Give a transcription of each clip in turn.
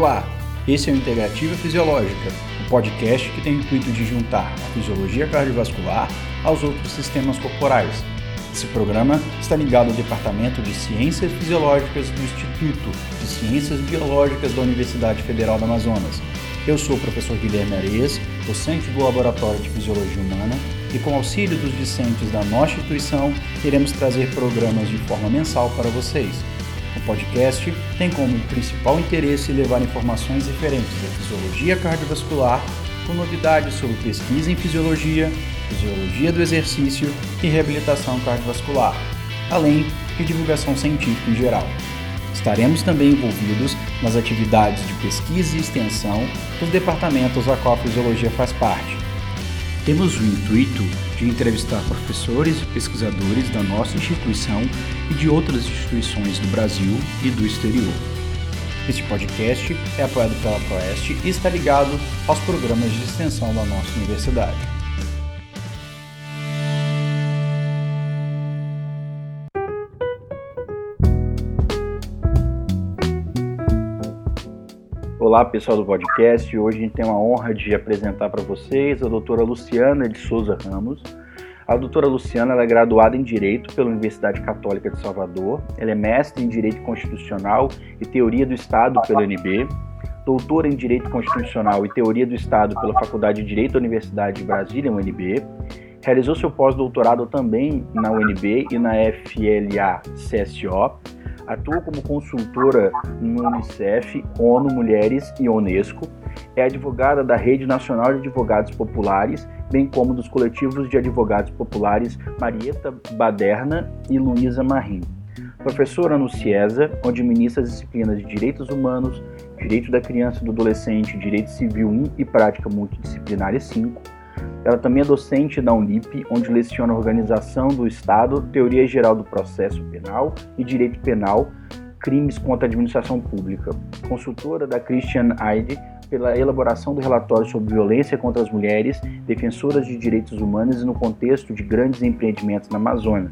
Olá, esse é o Integrativa Fisiológica, um podcast que tem o intuito de juntar a fisiologia cardiovascular aos outros sistemas corporais. Esse programa está ligado ao Departamento de Ciências Fisiológicas do Instituto de Ciências Biológicas da Universidade Federal do Amazonas. Eu sou o professor Guilherme Areias, docente do Laboratório de Fisiologia Humana, e com auxílio dos discentes da nossa instituição, iremos trazer programas de forma mensal para vocês o podcast tem como principal interesse levar informações referentes à fisiologia cardiovascular, com novidades sobre pesquisa em fisiologia, fisiologia do exercício e reabilitação cardiovascular, além de divulgação científica em geral. Estaremos também envolvidos nas atividades de pesquisa e extensão dos departamentos a qual a fisiologia faz parte. Temos o intuito de entrevistar professores e pesquisadores da nossa instituição e de outras instituições do Brasil e do exterior. Este podcast é apoiado pela Proeste e está ligado aos programas de extensão da nossa universidade. Olá pessoal do podcast, hoje a gente tem a honra de apresentar para vocês a doutora Luciana de Souza Ramos. A doutora Luciana é graduada em Direito pela Universidade Católica de Salvador, ela é mestre em Direito Constitucional e Teoria do Estado pela UNB, doutora em Direito Constitucional e Teoria do Estado pela Faculdade de Direito da Universidade de Brasília, UNB, realizou seu pós-doutorado também na UNB e na FLA-CSO, atua como consultora no Unicef, ONU Mulheres e Unesco, é advogada da Rede Nacional de Advogados Populares, bem como dos coletivos de advogados populares Marieta Baderna e Luísa Marim. Professora no CIESA, onde ministra as disciplinas de Direitos Humanos, Direito da Criança e do Adolescente, Direito Civil 1 e Prática Multidisciplinária 5, ela também é docente da Unip, onde leciona Organização do Estado, Teoria Geral do Processo Penal e Direito Penal, Crimes contra a Administração Pública. Consultora da Christian Aid pela elaboração do relatório sobre violência contra as mulheres, defensoras de direitos humanos e no contexto de grandes empreendimentos na Amazônia.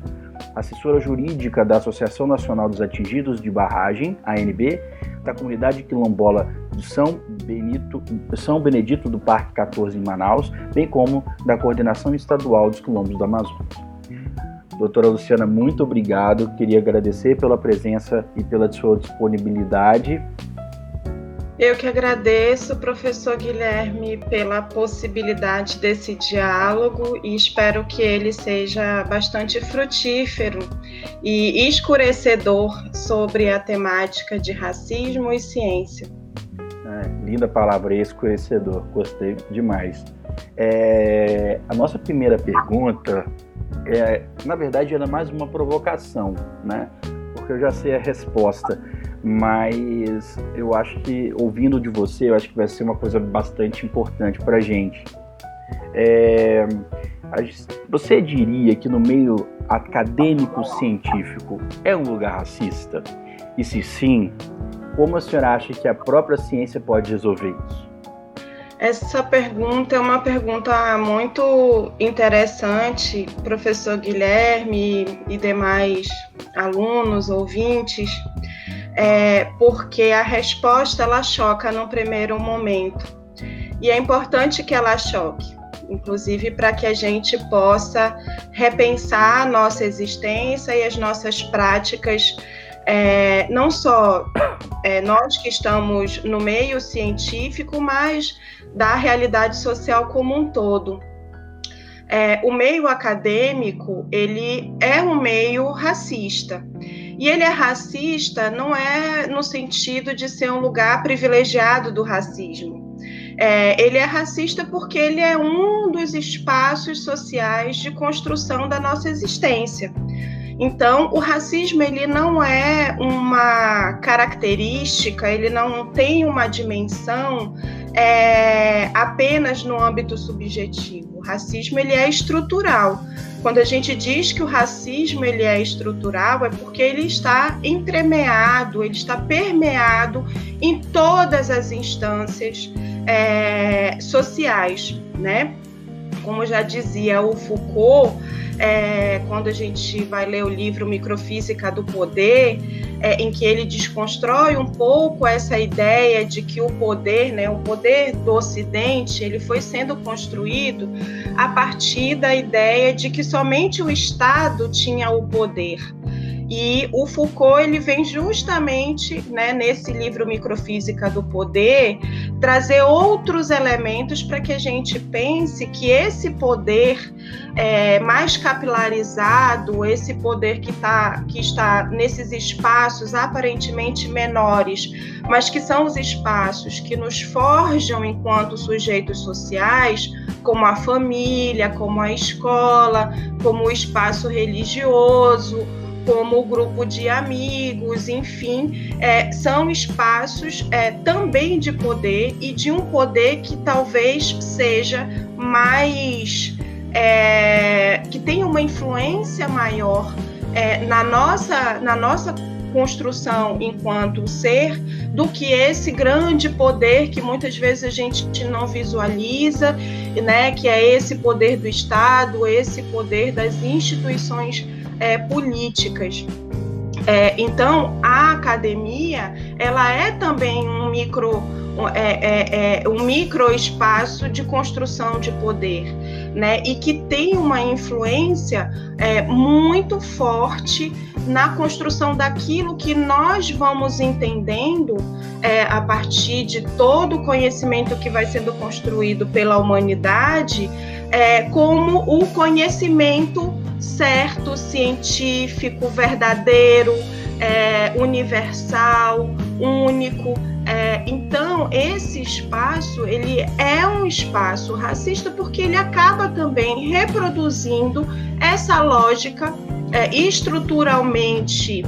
Assessora jurídica da Associação Nacional dos Atingidos de Barragem, ANB, da comunidade quilombola de São, Benito, São Benedito do Parque 14 em Manaus, bem como da Coordenação Estadual dos Quilombos do Amazonas. Doutora Luciana, muito obrigado. Queria agradecer pela presença e pela sua disponibilidade eu que agradeço, professor Guilherme, pela possibilidade desse diálogo e espero que ele seja bastante frutífero e escurecedor sobre a temática de racismo e ciência. É, linda palavra, escurecedor, gostei demais. É, a nossa primeira pergunta, é, na verdade, era mais uma provocação, né? Porque eu já sei a resposta mas eu acho que ouvindo de você, eu acho que vai ser uma coisa bastante importante para a gente. É, você diria que no meio acadêmico científico é um lugar racista? E se sim, como a senhora acha que a própria ciência pode resolver isso? Essa pergunta é uma pergunta muito interessante, professor Guilherme e demais alunos, ouvintes, é, porque a resposta ela choca no primeiro momento. E é importante que ela choque, inclusive para que a gente possa repensar a nossa existência e as nossas práticas, é, não só é, nós que estamos no meio científico, mas da realidade social como um todo. É, o meio acadêmico ele é um meio racista e ele é racista não é no sentido de ser um lugar privilegiado do racismo. É, ele é racista porque ele é um dos espaços sociais de construção da nossa existência. Então, o racismo ele não é uma característica, ele não tem uma dimensão é, apenas no âmbito subjetivo. O racismo ele é estrutural. Quando a gente diz que o racismo ele é estrutural, é porque ele está entremeado, ele está permeado em todas as instâncias é, sociais, né? Como já dizia o Foucault, é, quando a gente vai ler o livro Microfísica do Poder, é, em que ele desconstrói um pouco essa ideia de que o poder, né, o poder do Ocidente, ele foi sendo construído a partir da ideia de que somente o Estado tinha o poder. E o Foucault ele vem justamente né, nesse livro Microfísica do Poder trazer outros elementos para que a gente pense que esse poder é, mais capilarizado, esse poder que, tá, que está nesses espaços aparentemente menores, mas que são os espaços que nos forjam enquanto sujeitos sociais, como a família, como a escola, como o espaço religioso como grupo de amigos, enfim, é, são espaços é, também de poder e de um poder que talvez seja mais. É, que tenha uma influência maior é, na, nossa, na nossa construção enquanto ser do que esse grande poder que muitas vezes a gente não visualiza, né, que é esse poder do Estado, esse poder das instituições é, políticas. É, então, a academia ela é também um micro é, é, é, um micro espaço de construção de poder, né? E que tem uma influência é, muito forte na construção daquilo que nós vamos entendendo é, a partir de todo o conhecimento que vai sendo construído pela humanidade, é, como o conhecimento certo, científico, verdadeiro, é, universal, único. É, então, esse espaço ele é um espaço racista porque ele acaba também reproduzindo essa lógica é, estruturalmente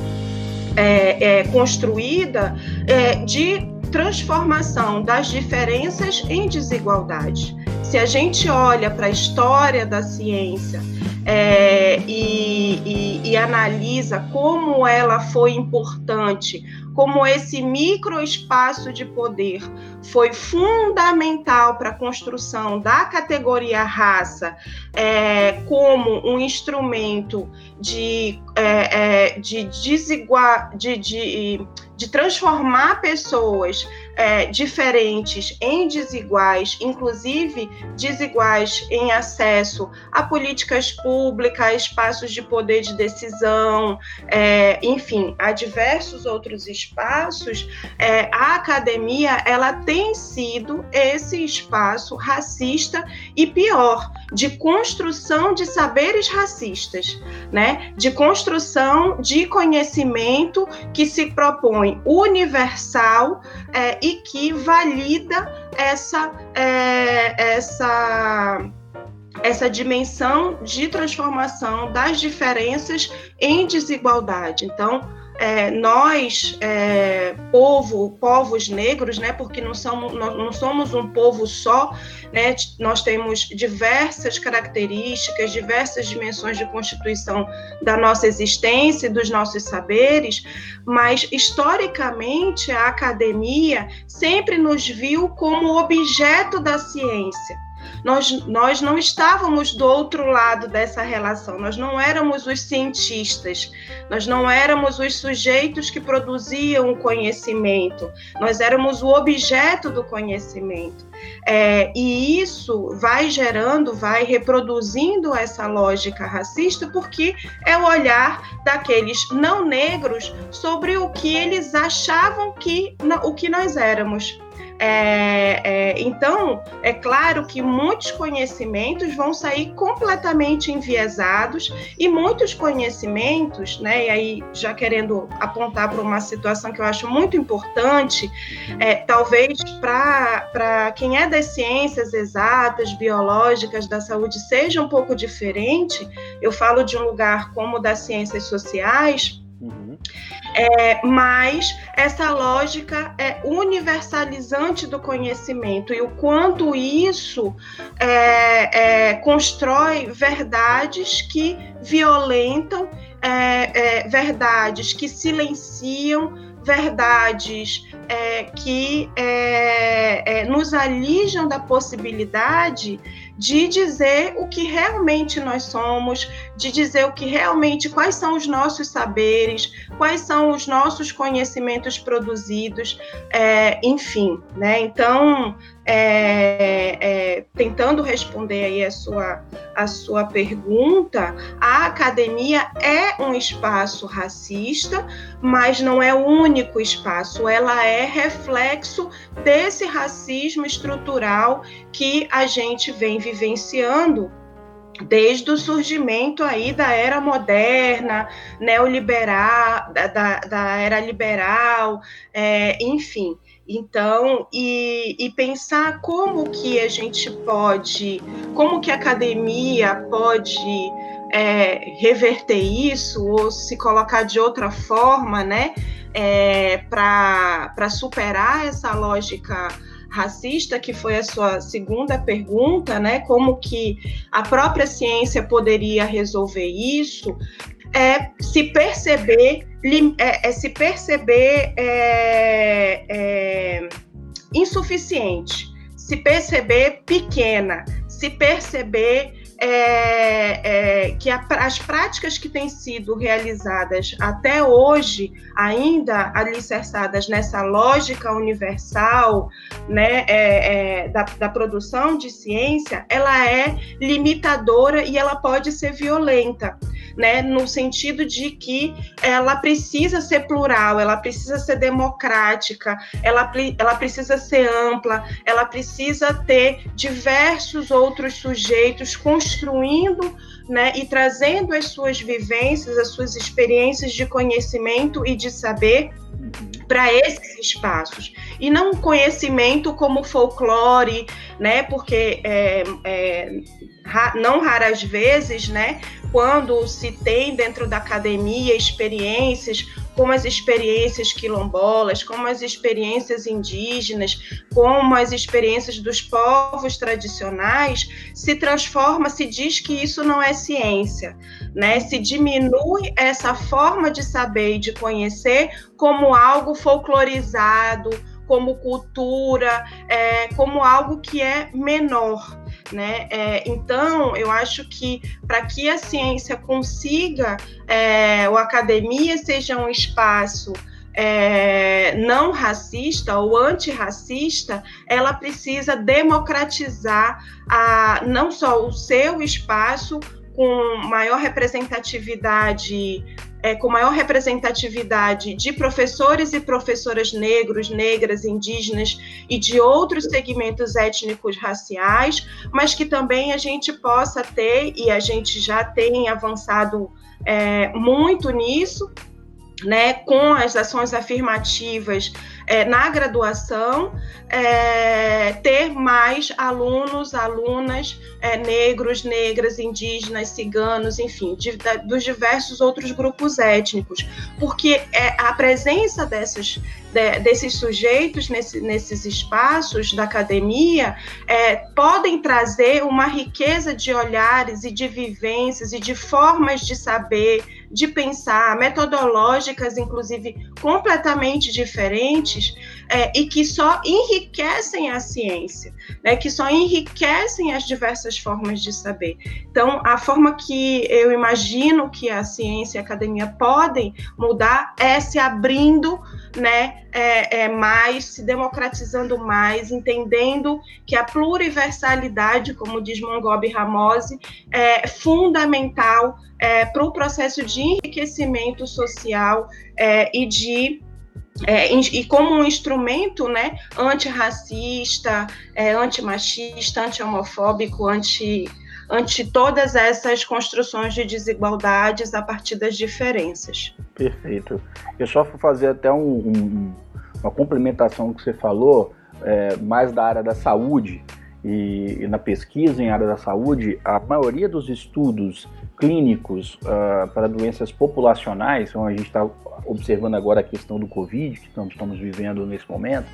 é, é, construída é, de transformação das diferenças em desigualdade. Se a gente olha para a história da ciência é, e, e, e analisa como ela foi importante, como esse microespaço de poder foi fundamental para a construção da categoria raça é, como um instrumento de, é, é, de, desigual, de, de, de transformar pessoas é, diferentes em desiguais, inclusive desiguais em acesso a políticas públicas, a espaços de poder de decisão, é, enfim, a diversos outros espaços, é, a academia ela tem sido esse espaço racista e pior de construção de saberes racistas, né? De construção de conhecimento que se propõe universal é, e que valida essa, é, essa, essa dimensão de transformação das diferenças em desigualdade. Então, é, nós, é, povo, povos negros, né, porque não somos, não somos um povo só, né, nós temos diversas características, diversas dimensões de constituição da nossa existência e dos nossos saberes, mas historicamente a academia sempre nos viu como objeto da ciência nós, nós não estávamos do outro lado dessa relação, nós não éramos os cientistas, nós não éramos os sujeitos que produziam o conhecimento, nós éramos o objeto do conhecimento. É, e isso vai gerando, vai reproduzindo essa lógica racista, porque é o olhar daqueles não negros sobre o que eles achavam que o que nós éramos. É, é, então, é claro que muitos conhecimentos vão sair completamente enviesados e muitos conhecimentos, né, e aí já querendo apontar para uma situação que eu acho muito importante, é, talvez para quem é das ciências exatas, biológicas, da saúde, seja um pouco diferente, eu falo de um lugar como das ciências sociais, uhum. É, mas essa lógica é universalizante do conhecimento e o quanto isso é, é, constrói verdades que violentam, é, é, verdades que silenciam, verdades é, que nos alijam da possibilidade de dizer o que realmente nós somos, de dizer o que realmente, quais são os nossos saberes, quais são os nossos conhecimentos produzidos, é, enfim, né? Então, é, é, tentando responder aí a sua, a sua pergunta, a academia é um espaço racista, mas não é o único espaço, ela é reflexo desse racismo estrutural que a gente vem vivenciando desde o surgimento aí da era moderna, neoliberal, da, da, da era liberal, é, enfim. Então, e, e, pensar como que a gente pode, como que a academia pode é, reverter isso ou se colocar de outra forma, né, é, para superar essa lógica racista, que foi a sua segunda pergunta, né, como que a própria ciência poderia resolver isso, é se perceber, é, é se perceber é, é, insuficiente, se perceber pequena, se perceber é, é, que a, as práticas que têm sido realizadas até hoje, ainda alicerçadas nessa lógica universal né, é, é, da, da, produção de ciência, ela é limitadora e ela pode ser violenta. Né, no sentido de que ela precisa ser plural, ela precisa ser democrática, ela, ela precisa ser ampla, ela precisa ter diversos outros sujeitos construindo né, e trazendo as suas vivências, as suas experiências de conhecimento e de saber para esses espaços e não conhecimento como folclore, né? Porque é, é, não raras vezes, né? Quando se tem dentro da academia experiências como as experiências quilombolas, como as experiências indígenas, como as experiências dos povos tradicionais, se transforma, se diz que isso não é ciência, né? Se diminui essa forma de saber e de conhecer como algo folclorizado, como cultura, é, como algo que é menor. Né? É, então, eu acho que para que a ciência consiga, é, ou academia seja um espaço é, não racista ou antirracista, ela precisa democratizar a, não só o seu espaço com maior representatividade é, com maior representatividade de professores e professoras negros, negras, indígenas e de outros segmentos étnicos raciais, mas que também a gente possa ter, e a gente já tem avançado é, muito nisso, né, com as ações afirmativas é, na graduação, é, ter mais alunos, alunas é, negros, negras, indígenas, ciganos, enfim, de, de, dos diversos outros grupos étnicos, porque é, a presença dessas, de, desses sujeitos nesse, nesses espaços da academia é, podem trazer uma riqueza de olhares e de vivências e de formas de saber, de pensar, metodológicas, inclusive, completamente diferentes, é, e que só enriquecem a ciência, né, que só enriquecem as diversas formas de saber. Então, a forma que eu imagino que a ciência e a academia podem mudar é se abrindo né, é, é, mais, se democratizando mais, entendendo que a pluriversalidade, como diz Mongobi Ramose, é fundamental é, para o processo de enriquecimento social é, e de é, e como um instrumento né, antirracista, é, antimachista, anti-homofóbico, anti, ante todas essas construções de desigualdades a partir das diferenças. Perfeito. Eu só vou fazer até um, um, uma complementação que você falou, é, mais da área da saúde e, e, na pesquisa em área da saúde, a maioria dos estudos clínicos uh, para doenças populacionais, então a gente está observando agora a questão do Covid, que estamos vivendo nesse momento,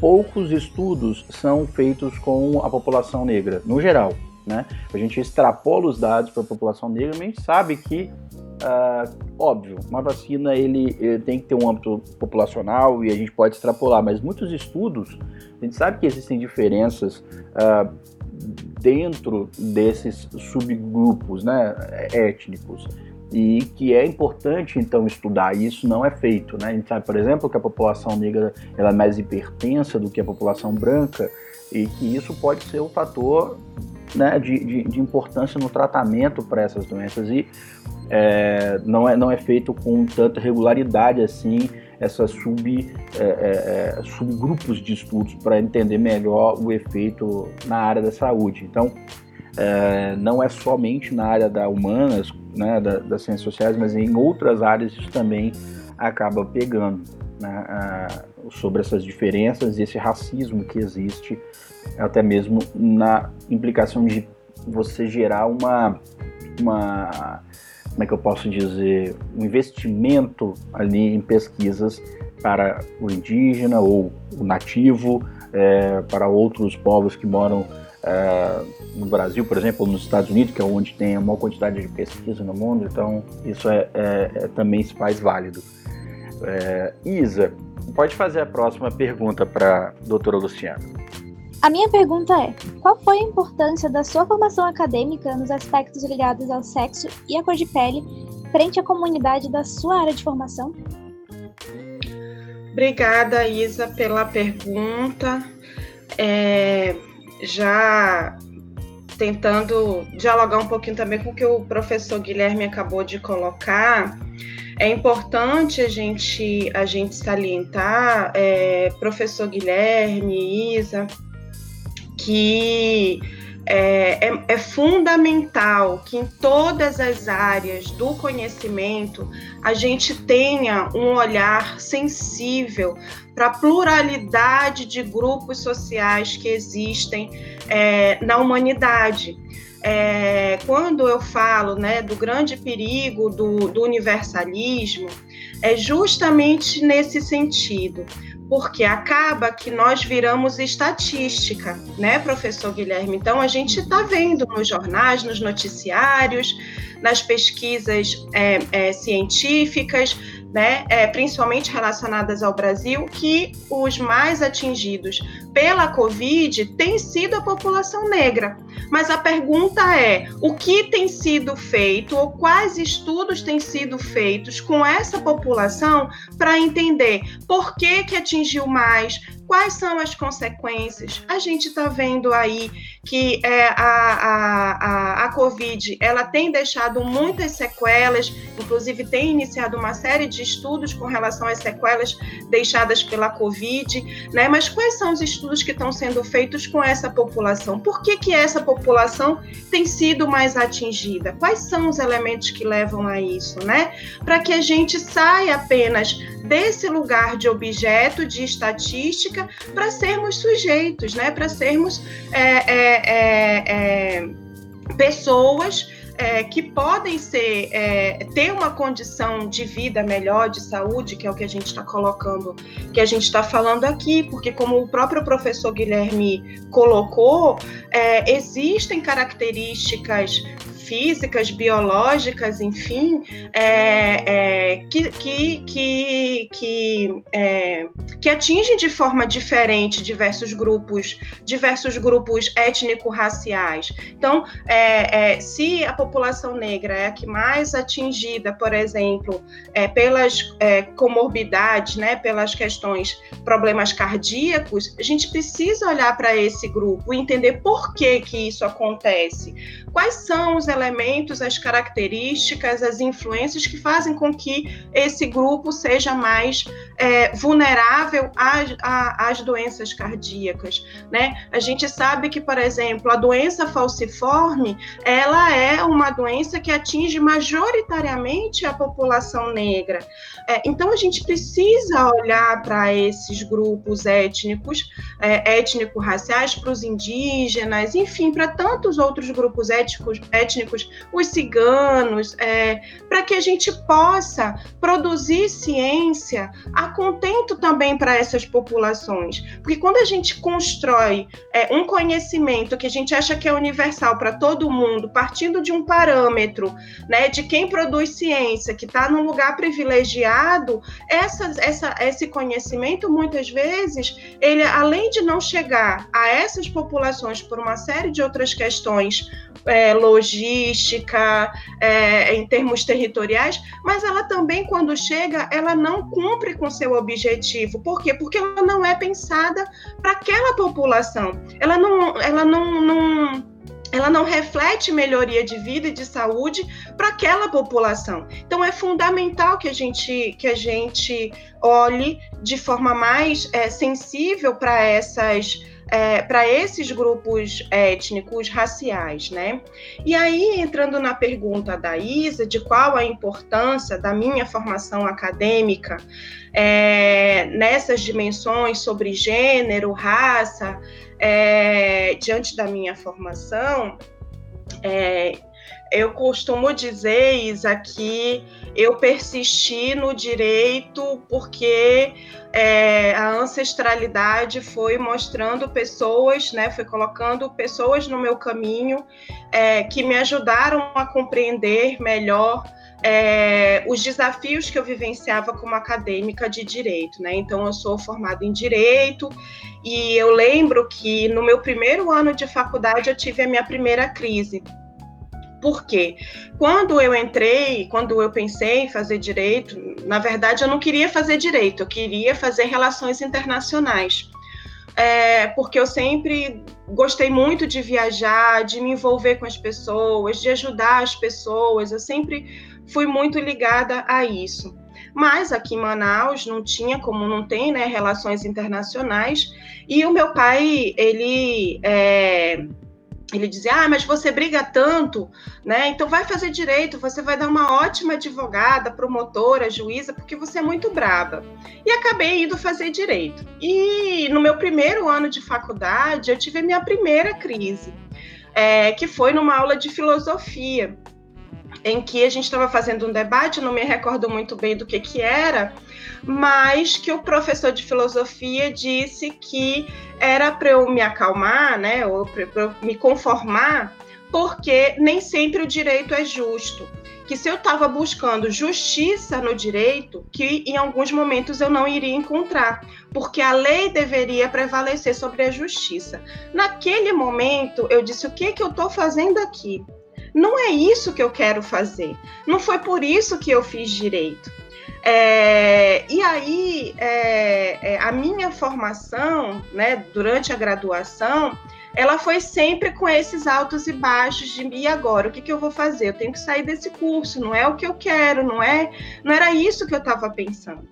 poucos estudos são feitos com a população negra, no geral. Né? A gente extrapola os dados para a população negra, mas a gente sabe que, uh, óbvio, uma vacina ele, ele, tem que ter um âmbito populacional e a gente pode extrapolar, mas muitos estudos, a gente sabe que existem diferenças uh, dentro desses subgrupos né, étnicos e que é importante então estudar e isso não é feito, né? A gente sabe, por exemplo, que a população negra ela é mais hipertensa do que a população branca e que isso pode ser um fator né, de, de, de importância no tratamento para essas doenças e é, não, é, não é feito com tanta regularidade assim essas sub, é, é, subgrupos de estudos para entender melhor o efeito na área da saúde. Então, é, não é somente na área da humanas, né, da, das ciências sociais, mas em outras áreas isso também acaba pegando né, sobre essas diferenças e esse racismo que existe, até mesmo na implicação de você gerar uma, uma como é que eu posso dizer, um investimento ali em pesquisas para o indígena ou o nativo, é, para outros povos que moram é, no Brasil, por exemplo, ou nos Estados Unidos, que é onde tem a maior quantidade de pesquisa no mundo, então isso é, é, é também se faz válido. É, Isa, pode fazer a próxima pergunta para a doutora Luciana. A minha pergunta é: qual foi a importância da sua formação acadêmica nos aspectos ligados ao sexo e à cor de pele frente à comunidade da sua área de formação? Obrigada, Isa, pela pergunta. É, já tentando dialogar um pouquinho também com o que o professor Guilherme acabou de colocar, é importante a gente, a gente salientar, é, professor Guilherme, Isa, que é, é, é, fundamental que em todas as áreas do conhecimento a gente tenha um olhar sensível para a pluralidade de grupos sociais que existem é, na humanidade. É, quando eu falo né, do grande perigo do, do universalismo, é justamente nesse sentido porque acaba que nós viramos estatística, né, professor Guilherme? Então, a gente está vendo nos jornais, nos noticiários, nas pesquisas é, é, científicas, né, é, principalmente relacionadas ao Brasil, que os mais atingidos pela Covid têm sido a população negra. Mas a pergunta é: o que tem sido feito ou quais estudos têm sido feitos com essa população para entender por que, que atingiu mais, Quais são as consequências? A gente está vendo aí que é, a, a, a, a Covid ela tem deixado muitas sequelas, inclusive tem iniciado uma série de estudos com relação às sequelas deixadas pela Covid, né? Mas quais são os estudos que estão sendo feitos com essa população? Por que, que essa população tem sido mais atingida? Quais são os elementos que levam a isso, né? Para que a gente saia apenas desse lugar de objeto, de estatística, para sermos sujeitos, né? para sermos é, é, é, é pessoas é, que podem ser é, ter uma condição de vida melhor, de saúde, que é o que a gente está colocando, que a gente está falando aqui, porque como o próprio professor Guilherme colocou, é, existem características físicas, biológicas, enfim, é, é, que, que, que, que, é, que atingem de forma diferente diversos grupos, diversos grupos étnico-raciais. Então, é, é, se a população negra é a que mais atingida, por exemplo, é, pelas comorbidades, né, pelas questões, problemas cardíacos, a gente precisa olhar para esse grupo e entender por que, que isso acontece. Quais são os elementos, as características, as influências que fazem com que esse grupo seja mais é, vulnerável às, às, doenças cardíacas, né? A gente sabe que, por exemplo, a doença falciforme, ela é uma doença que atinge majoritariamente a população negra. É, então, a gente precisa olhar para esses grupos étnicos, é, étnico-raciais, para os indígenas, enfim, para tantos outros grupos étnicos, étnicos étnicos, os ciganos, é, para que a gente possa produzir ciência a contento também para essas populações. Porque quando a gente constrói é, um conhecimento que a gente acha que é universal para todo mundo, partindo de um parâmetro né, de quem produz ciência, que está num lugar privilegiado, essa, esse conhecimento, muitas vezes, ele, além de não chegar a essas populações por uma série de outras questões, é, logística, é, em termos territoriais, mas ela também, quando chega, ela não cumpre com seu objetivo. Por quê? Porque ela não é pensada para aquela população. Ela não, ela não, não ela não reflete melhoria de vida e de saúde para aquela população. Então é fundamental que a gente que a gente olhe de forma mais é, sensível para essas é, para esses grupos étnicos, raciais, né? E aí, entrando na pergunta da Isa, de qual a importância da minha formação acadêmica é, nessas dimensões sobre gênero, raça, é, diante da minha formação, é, eu costumo dizer, Isa, que eu persisti no direito porque é, a ancestralidade foi mostrando pessoas, né, foi colocando pessoas no meu caminho é, que me ajudaram a compreender melhor é, os desafios que eu vivenciava como acadêmica de direito, né? Então, eu sou formada em direito e eu lembro que no meu primeiro ano de faculdade eu tive a minha primeira crise por quê? Quando eu entrei, quando eu pensei em fazer direito, na verdade eu não queria fazer direito, eu queria fazer relações internacionais. É, porque eu sempre gostei muito de viajar, de me envolver com as pessoas, de ajudar as pessoas, eu sempre fui muito ligada a isso. Mas aqui em Manaus não tinha, como não tem, né, relações internacionais, e o meu pai, ele é, ele dizia: Ah, mas você briga tanto, né? Então vai fazer direito, você vai dar uma ótima advogada, promotora, juíza, porque você é muito braba. E acabei indo fazer direito. E no meu primeiro ano de faculdade, eu tive a minha primeira crise, é, que foi numa aula de filosofia em que a gente estava fazendo um debate, não me recordo muito bem do que, que era, mas que o professor de filosofia disse que era para eu me acalmar, né, ou para eu me conformar, porque nem sempre o direito é justo. Que se eu estava buscando justiça no direito, que em alguns momentos eu não iria encontrar, porque a lei deveria prevalecer sobre a justiça. Naquele momento, eu disse: o que, que eu estou fazendo aqui? Não é isso que eu quero fazer. Não foi por isso que eu fiz direito. É, e aí, é, é, a minha formação, né, durante a graduação, ela foi sempre com esses altos e baixos de e agora o que, que eu vou fazer? Eu tenho que sair desse curso, não é o que eu quero, não é? Não era isso que eu estava pensando.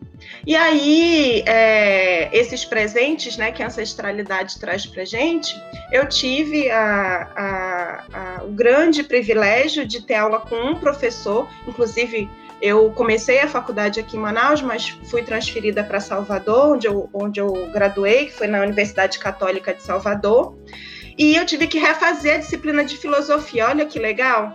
E aí é, esses presentes, né, que a ancestralidade traz para gente, eu tive a, a, a, o grande privilégio de ter aula com um professor, inclusive eu comecei a faculdade aqui em Manaus, mas fui transferida para Salvador, onde eu, onde eu graduei, que foi na Universidade Católica de Salvador. E eu tive que refazer a disciplina de filosofia. Olha que legal.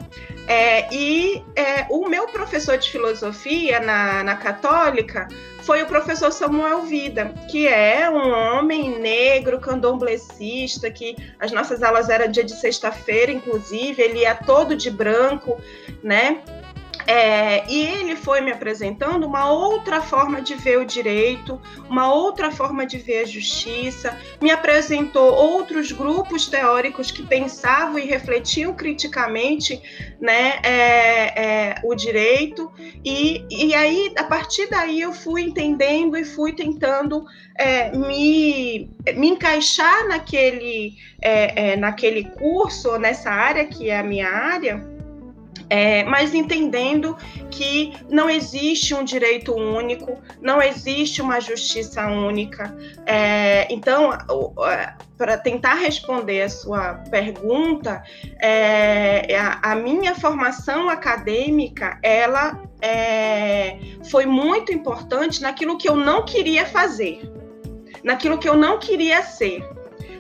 É, e é, o meu professor de filosofia na, na Católica foi o professor Samuel Vida, que é um homem negro, candomblessista, que as nossas aulas eram dia de sexta-feira, inclusive, ele ia todo de branco, né? É, e ele foi me apresentando uma outra forma de ver o direito, uma outra forma de ver a justiça, me apresentou outros grupos teóricos que pensavam e refletiam criticamente né, é, é, o direito, e, e aí, a partir daí, eu fui entendendo e fui tentando é, me, me encaixar naquele, é, é, naquele curso, nessa área que é a minha ária é, mas entendendo que não existe um direito único, não existe uma justiça única. É, então, é, para tentar responder a sua pergunta, é, a, a, minha formação acadêmica, ela é, foi muito importante naquilo que eu não queria fazer, naquilo que eu não queria ser.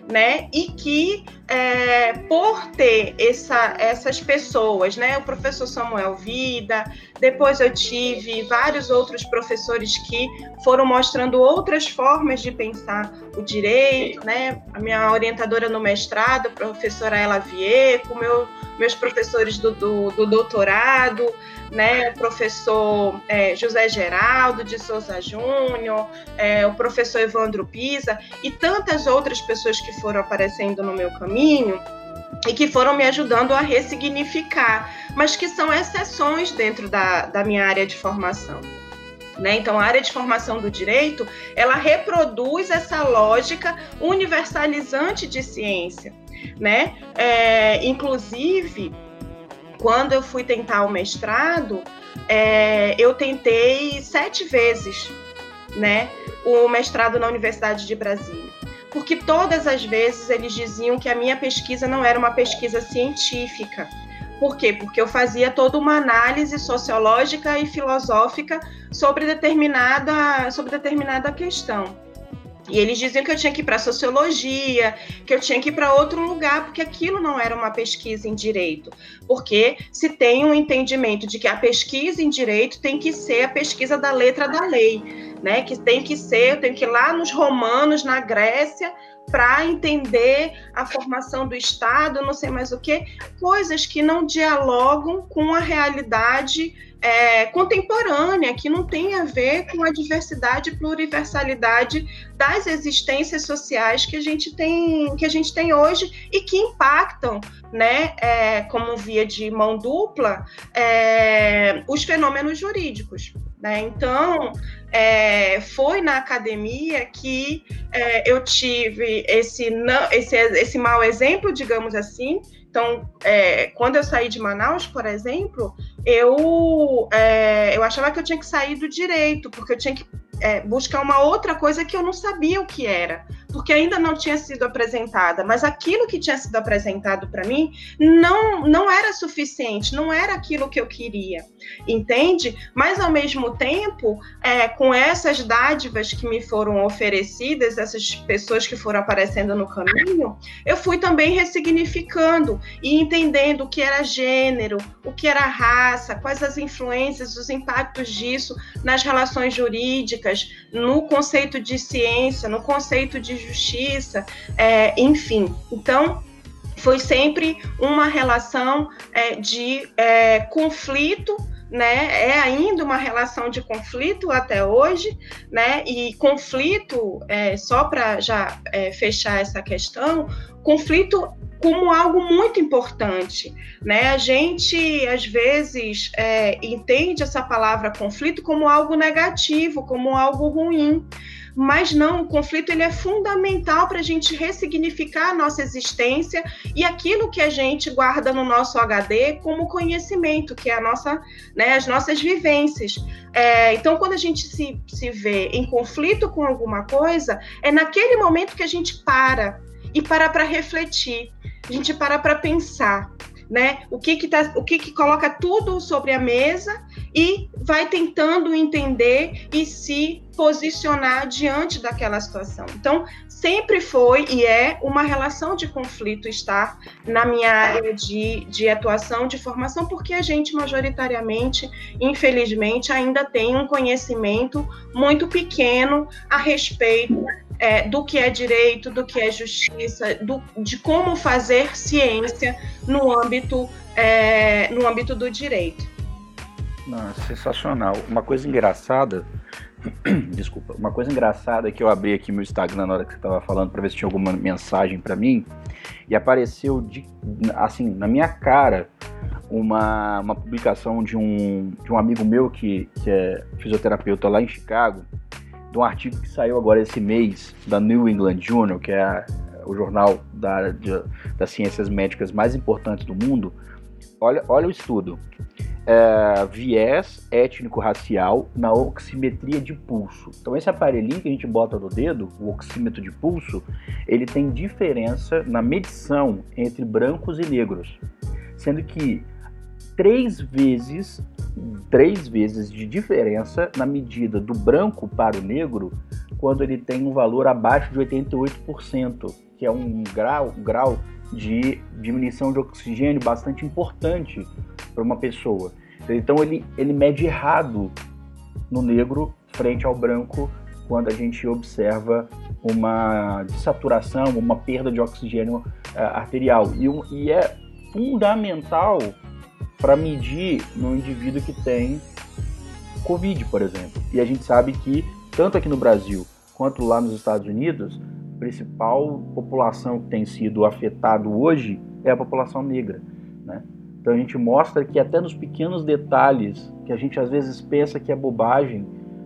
Né? E que é, por ter essa, essas pessoas, né? O professor Samuel Vida, depois eu tive vários outros professores que foram mostrando outras formas de pensar o direito, né? A minha orientadora no mestrado, a professora Ela Vieco, meu, meus professores do, do, do doutorado, né, o professor é, José Geraldo de Souza Júnior, é, o professor Evandro Pisa e tantas outras pessoas que foram aparecendo no meu caminho e que foram me ajudando a ressignificar, mas que são exceções dentro da, da minha área de formação. Né? Então, a área de formação do direito, ela reproduz essa lógica universalizante de ciência, né? É, inclusive, quando eu fui tentar o mestrado, é, eu tentei sete vezes, né, o mestrado na Universidade de Brasília, porque todas as vezes eles diziam que a minha pesquisa não era uma pesquisa científica. Por quê? Porque eu fazia toda uma análise sociológica e filosófica sobre determinada, sobre determinada questão. E eles diziam que eu tinha que ir para sociologia, que eu tinha que ir para outro lugar, porque aquilo não era uma pesquisa em direito. Porque se tem um entendimento de que a pesquisa em direito tem que ser a pesquisa da letra da lei, né? Que tem que ser, eu tenho que ir lá nos romanos, na Grécia, para entender a formação do Estado, não sei mais o que, coisas que não dialogam com a realidade é, contemporânea, que não tem a ver com a diversidade e pluriversalidade das existências sociais que a gente tem, que a gente tem hoje e que impactam, né, é, como via de mão dupla, é, os fenômenos jurídicos. Né? Então, é, foi na academia que é, eu tive esse, esse, esse mau exemplo, digamos assim, então, é, quando eu saí de Manaus, por exemplo, eu, é, eu achava que eu tinha que sair do direito, porque eu tinha que é, buscar uma outra coisa que eu não sabia o que era, porque ainda não tinha sido apresentada. Mas aquilo que tinha sido apresentado para mim não, não era suficiente, não era aquilo que eu queria, entende? Mas ao mesmo tempo, é, com essas dádivas que me foram oferecidas, essas pessoas que foram aparecendo no caminho, eu fui também ressignificando e entendendo o que era gênero, o que era raça, quais as influências, os impactos disso nas relações jurídicas no conceito de ciência, no conceito de justiça, é, enfim. Então, foi sempre uma relação é, de é, conflito né, é ainda uma relação de conflito até hoje, né, e conflito, é, só para já é, fechar essa questão, conflito como algo muito importante, né? A gente às vezes é, entende essa palavra conflito como algo negativo, como algo ruim, mas não, o conflito ele é fundamental para a gente ressignificar a nossa existência e aquilo que a gente guarda no nosso HD como conhecimento, que é a nossa, né, as nossas vivências. É, então, quando a gente se, se vê em conflito com alguma coisa, é naquele momento que a gente para e para para refletir, a gente para para pensar né? O que que, tá, o que que coloca tudo sobre a mesa e vai tentando entender e se posicionar diante daquela situação. Então, sempre foi e é uma relação de conflito estar na minha área de, de atuação, de formação, porque a gente, majoritariamente, infelizmente, ainda tem um conhecimento muito pequeno a respeito é, do que é direito, do que é justiça, do, de como fazer ciência no âmbito, é, no âmbito do direito. Não, sensacional. Uma coisa engraçada, desculpa, uma coisa engraçada é que eu abri aqui meu Instagram na hora que você estava falando para ver se tinha alguma mensagem para mim e apareceu de, assim na minha cara uma, uma publicação de um, de um amigo meu que, que é fisioterapeuta lá em Chicago de um artigo que saiu agora esse mês da New England Journal, que é o jornal da, de, das ciências médicas mais importantes do mundo. Olha, olha o estudo. É, viés étnico-racial na oximetria de pulso. Então esse aparelhinho que a gente bota no dedo, o oxímetro de pulso, ele tem diferença na medição entre brancos e negros, sendo que três vezes, três vezes de diferença na medida do branco para o negro quando ele tem um valor abaixo de 88%. que é um grau, um grau de diminuição de oxigênio bastante importante para uma pessoa. Então ele, ele mede errado no negro frente ao branco quando a gente observa uma desaturação, uma perda de oxigênio uh, arterial. E, e é fundamental para medir no indivíduo que tem Covid, por exemplo. E a gente sabe que, tanto aqui no Brasil quanto lá nos Estados Unidos, a principal população que tem sido afetada hoje é a população negra. Né? Então a gente mostra que até nos pequenos detalhes, que a gente às vezes pensa que é bobagem,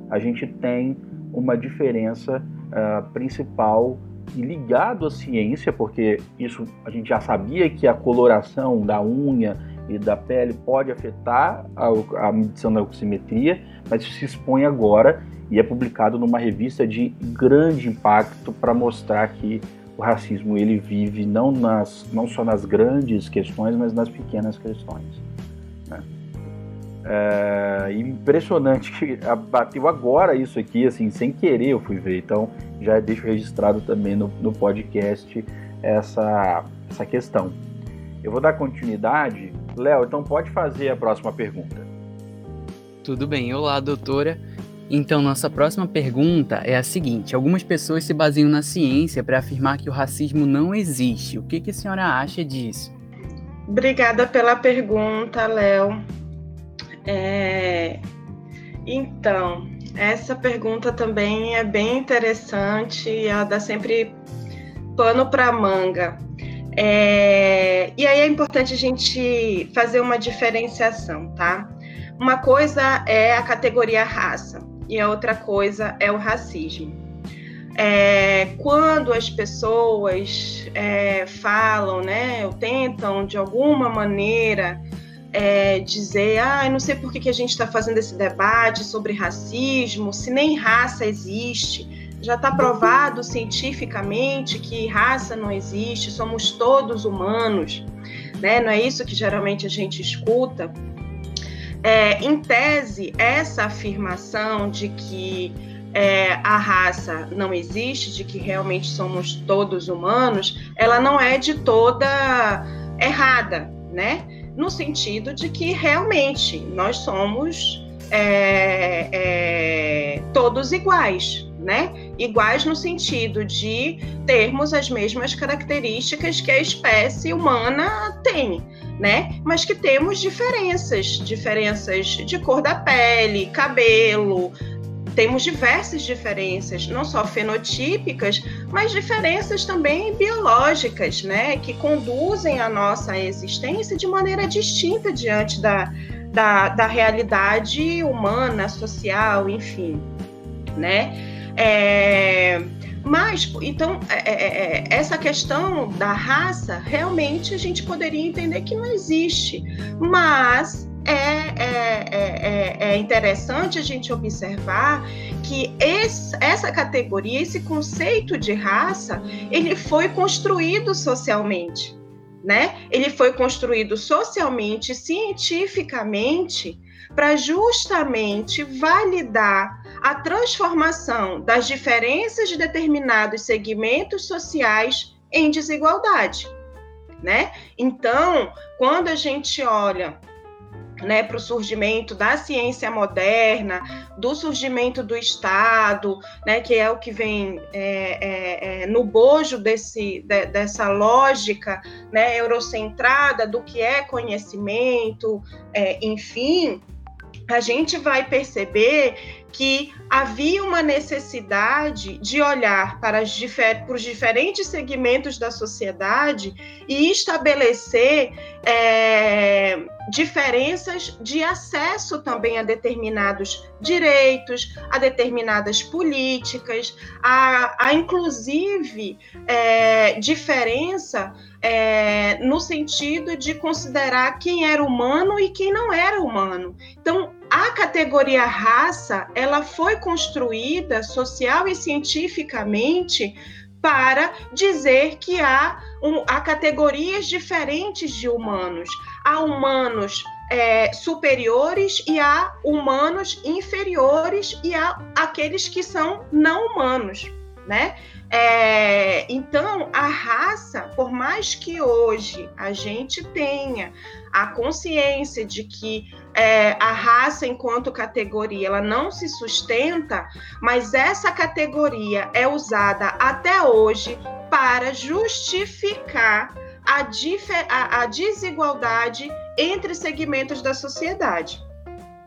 a gente tem uma diferença uh, principal e ligado à ciência, porque isso a gente já sabia que a coloração da unha e da pele pode afetar a, a medição da oximetria, mas se expõe agora e é publicado numa revista de grande impacto para mostrar que o racismo ele vive não, nas, não só nas grandes questões, mas nas pequenas questões. Né? É impressionante que bateu agora isso aqui, assim, sem querer eu fui ver, então já deixo registrado também no, no podcast essa, essa questão. Eu vou dar continuidade. Léo, então pode fazer a próxima pergunta. Tudo bem. Olá, doutora. Então, nossa próxima pergunta é a seguinte: algumas pessoas se baseiam na ciência para afirmar que o racismo não existe. O que, que a senhora acha disso? Obrigada pela pergunta, Léo. É... Então, essa pergunta também é bem interessante e ela dá sempre pano para manga. É, e aí é importante a gente fazer uma diferenciação, tá? Uma coisa é a categoria raça e a outra coisa é o racismo. É, quando as pessoas é, falam, né, ou tentam de alguma maneira é, dizer, ah, eu não sei por que, que a gente está fazendo esse debate sobre racismo, se nem raça existe, já está provado cientificamente que raça não existe, somos todos humanos, né? Não é isso que geralmente a gente escuta. É, em tese, essa afirmação de que é, a raça não existe, de que realmente somos todos humanos, ela não é de toda errada, né? No sentido de que realmente nós somos é, é todos iguais, né? Iguais no sentido de termos as mesmas características que a espécie humana tem, né? Mas que temos diferenças, diferenças de cor da pele, cabelo, temos diversas diferenças, não só fenotípicas, mas diferenças também biológicas, né, que conduzem a nossa existência de maneira distinta diante da, da, da realidade humana, social, enfim, né? É, mas, então, é, é, é, essa questão da raça, realmente a gente poderia entender que não existe. Mas é, é, é, é interessante a gente observar que esse, essa categoria, esse conceito de raça, ele foi construído socialmente. Né? Ele foi construído socialmente, cientificamente, para justamente validar a transformação das diferenças de determinados segmentos sociais em desigualdade, né? Então, quando a gente olha né, para o surgimento da ciência moderna, do surgimento do Estado, né, que é o que vem é, é, é, no bojo desse, de, dessa lógica né, eurocentrada do que é conhecimento, é, enfim, a gente vai perceber que havia uma necessidade de olhar para, difer para os diferentes segmentos da sociedade e estabelecer é, diferenças de acesso também a determinados direitos, a determinadas políticas, a, a inclusive é, diferença é, no sentido de considerar quem era humano e quem não era humano. Então, a categoria raça, ela foi construída social e cientificamente para dizer que há, um, há categorias diferentes de humanos. Há humanos é, superiores e há humanos inferiores e há aqueles que são não humanos, né? É, então, a raça, por mais que hoje a gente tenha a consciência de que é, a raça, enquanto categoria, ela não se sustenta, mas essa categoria é usada até hoje para justificar a, a, a desigualdade entre segmentos da sociedade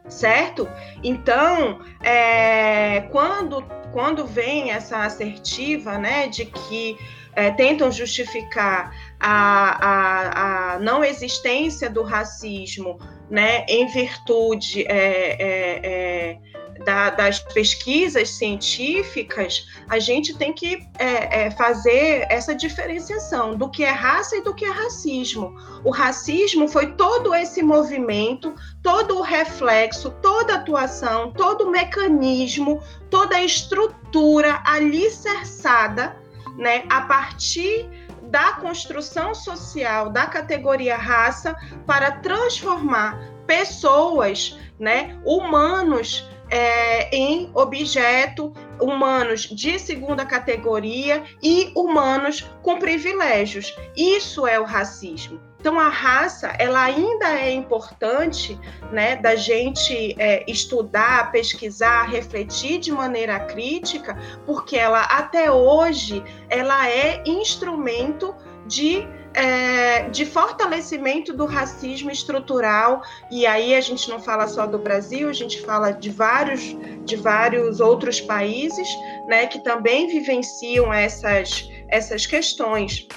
certo? Então, é, quando, quando vem essa assertiva, né, de que é, tentam justificar a, a, a, não existência do racismo, né, em virtude é, é, é da, das pesquisas científicas, a gente tem que é, é, fazer essa diferenciação do que é raça e do que é racismo. O racismo foi todo esse movimento, todo o reflexo, toda a atuação, todo o mecanismo, toda a estrutura alicerçada né, a partir da construção social da categoria raça para transformar pessoas, né, humanos é, em objeto humanos de segunda categoria e humanos com privilégios. Isso é o racismo. Então a raça ela ainda é importante, né, da gente é, estudar, pesquisar, refletir de maneira crítica, porque ela até hoje ela é instrumento de é, de fortalecimento do racismo estrutural, e aí a gente não fala só do Brasil, a gente fala de vários, de vários outros países né, que também vivenciam essas, essas questões.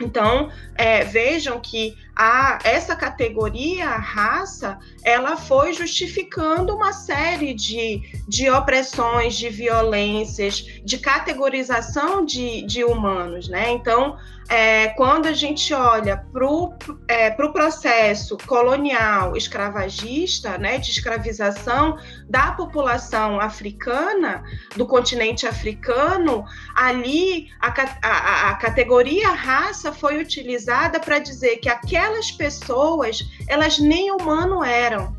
Então, é, vejam que a, essa categoria, a raça, ela foi justificando uma série de, de opressões, de violências, de categorização de, de humanos, né? Então, é, quando a gente olha para o é, pro processo colonial escravagista, né, de escravização da população africana, do continente africano, ali a, a, a categoria raça foi utilizada para dizer que aquelas pessoas, elas nem humano eram.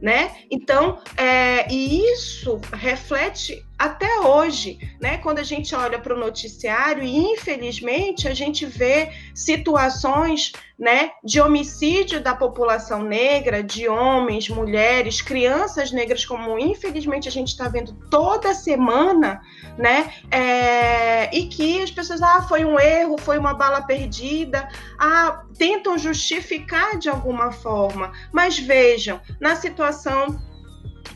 Né? Então, é, e isso reflete até hoje, né, quando a gente olha para o noticiário, e infelizmente a gente vê situações né, de homicídio da população negra, de homens, mulheres, crianças negras, como infelizmente a gente está vendo toda semana, né, é, e que as pessoas, ah, foi um erro, foi uma bala perdida, ah, tentam justificar de alguma forma, mas vejam, na situação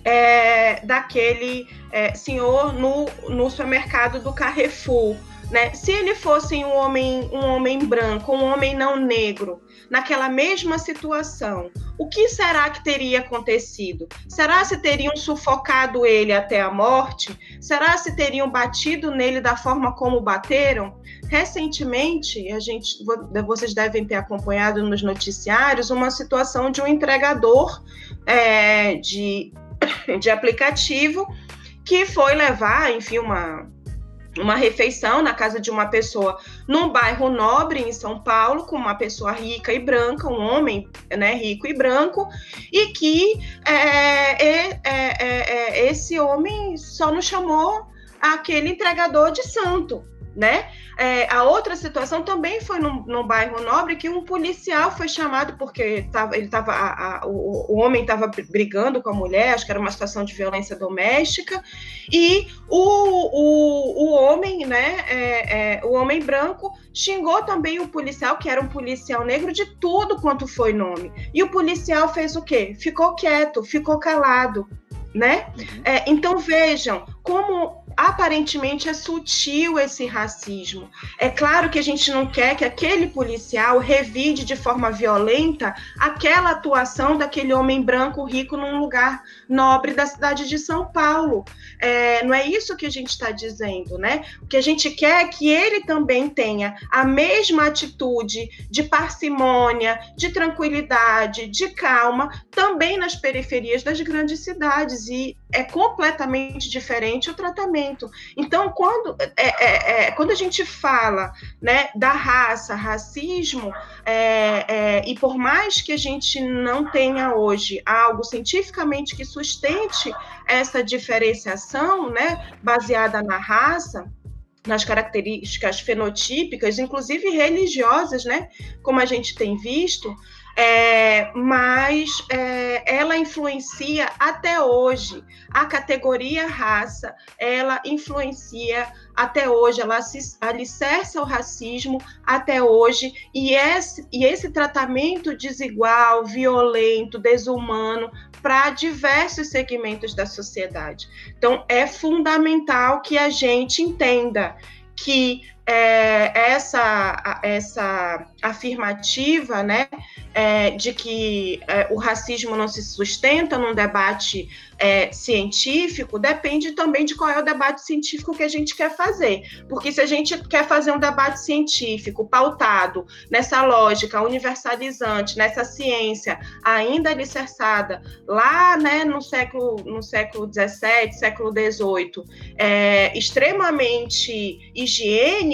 é, daquele é, senhor no, no supermercado do Carrefour. Né? Se ele fosse um homem, um homem branco, um homem não negro, naquela mesma situação, o que será que teria acontecido? Será se teriam sufocado ele até a morte? Será se teriam batido nele da forma como bateram? Recentemente, a gente, vocês devem ter acompanhado nos noticiários uma situação de um entregador é, de de aplicativo que foi levar, enfim, uma, uma refeição na casa de uma pessoa num bairro nobre em São Paulo, com uma pessoa rica e branca, um homem né, rico e branco, e que é, é, é, é esse homem só nos chamou aquele entregador de santo né? É, a outra situação também foi num, num, bairro nobre que um policial foi chamado porque tava, ele tava, a, a, o, o, homem estava brigando com a mulher, acho que era uma situação de violência doméstica, e o, o, o homem, né, é, é, o homem branco, xingou também o policial, que era um policial negro, de tudo quanto foi nome. E o policial fez o quê? Ficou quieto, ficou calado, né? Uhum. É, então vejam como aparentemente é sutil esse racismo. É claro que a gente não quer que aquele policial revide de forma violenta aquela atuação daquele homem branco rico num lugar nobre da cidade de São Paulo. É, não é isso que a gente está dizendo, né? O que a gente quer é que ele também tenha a mesma atitude de parcimônia, de tranquilidade, de calma, também nas periferias das grandes cidades. E é completamente diferente o tratamento. Então, quando, é, é, é, quando a gente fala né, da raça, racismo, é, é, e por mais que a gente não tenha hoje algo cientificamente que sustente essa diferenciação né, baseada na raça, nas características fenotípicas, inclusive religiosas, né? Como a gente tem visto, é, mas é, ela influencia até hoje. A categoria raça, ela influencia até hoje, ela alicerça o racismo até hoje, e esse, e esse tratamento desigual, violento, desumano para diversos segmentos da sociedade. Então, é fundamental que a gente entenda que é, essa, essa afirmativa né, é, de que é, o racismo não se sustenta num debate é, científico depende também de qual é o debate científico que a gente quer fazer. Porque se a gente quer fazer um debate científico pautado nessa lógica universalizante, nessa ciência ainda alicerçada lá né, no século no século XVII, século XVIII, é, extremamente higiênica,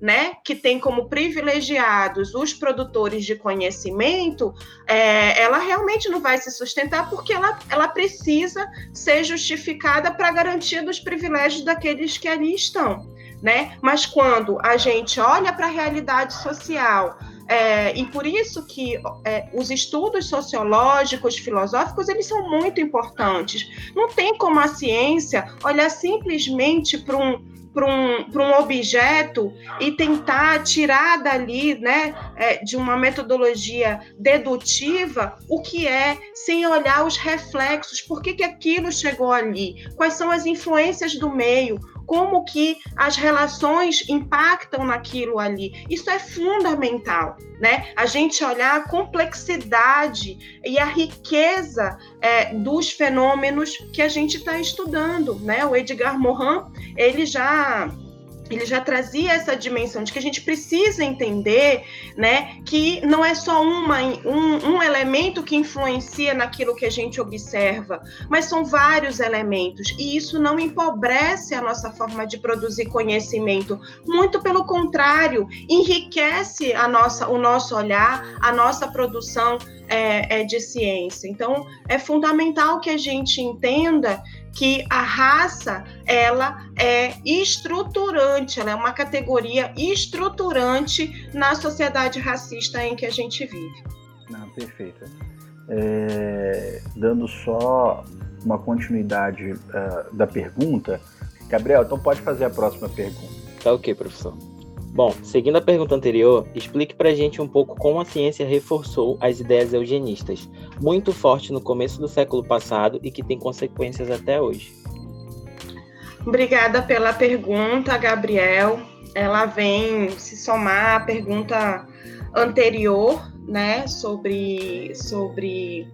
né, que tem como privilegiados os produtores de conhecimento, é, ela realmente não vai se sustentar porque ela, ela precisa ser justificada para garantia dos privilégios daqueles que ali estão. Né? Mas quando a gente olha para a realidade social, é, e por isso que é, os estudos sociológicos, filosóficos, eles são muito importantes. Não tem como a ciência olhar simplesmente para um, para um, um objeto e tentar tirar dali, né, é, de uma metodologia dedutiva, o que é, sem olhar os reflexos, por que, que aquilo chegou ali, quais são as influências do meio, como que as relações impactam naquilo ali. Isso é fundamental, né? A gente olhar a complexidade e a riqueza é, dos fenômenos que a gente está estudando, né? O Edgar Morin, ele já ele já trazia essa dimensão de que a gente precisa entender né, que não é só uma, um, um, elemento que influencia naquilo que a gente observa, mas são vários elementos, e isso não empobrece a nossa forma de produzir conhecimento, muito pelo contrário, enriquece a nossa, o nosso olhar, a nossa produção é, é de ciência. Então, é fundamental que a gente entenda que a raça ela é estruturante, ela é uma categoria estruturante na sociedade racista em que a gente vive. Não, perfeito. É, dando só uma continuidade uh, da pergunta, Gabriel, então pode fazer a próxima pergunta. Tá ok, professor. Bom, seguindo a pergunta anterior, explique para a gente um pouco como a ciência reforçou as ideias eugenistas, muito forte no começo do século passado e que tem consequências até hoje. Obrigada pela pergunta, Gabriel. Ela vem se somar à pergunta anterior, né, sobre, sobre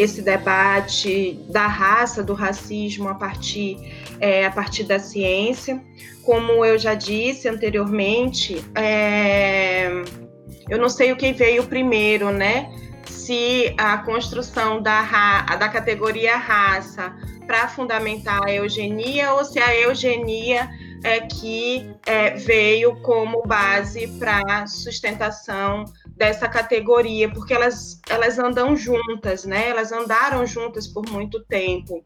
esse debate da raça, do racismo a partir, é, a partir da ciência. Como eu já disse anteriormente, é, eu não sei o que veio primeiro, né? Se a construção da, da categoria raça para fundamentar a eugenia ou se a eugenia é que é, veio como base para sustentação dessa categoria, porque elas, elas andam juntas, né? Elas andaram juntas por muito tempo.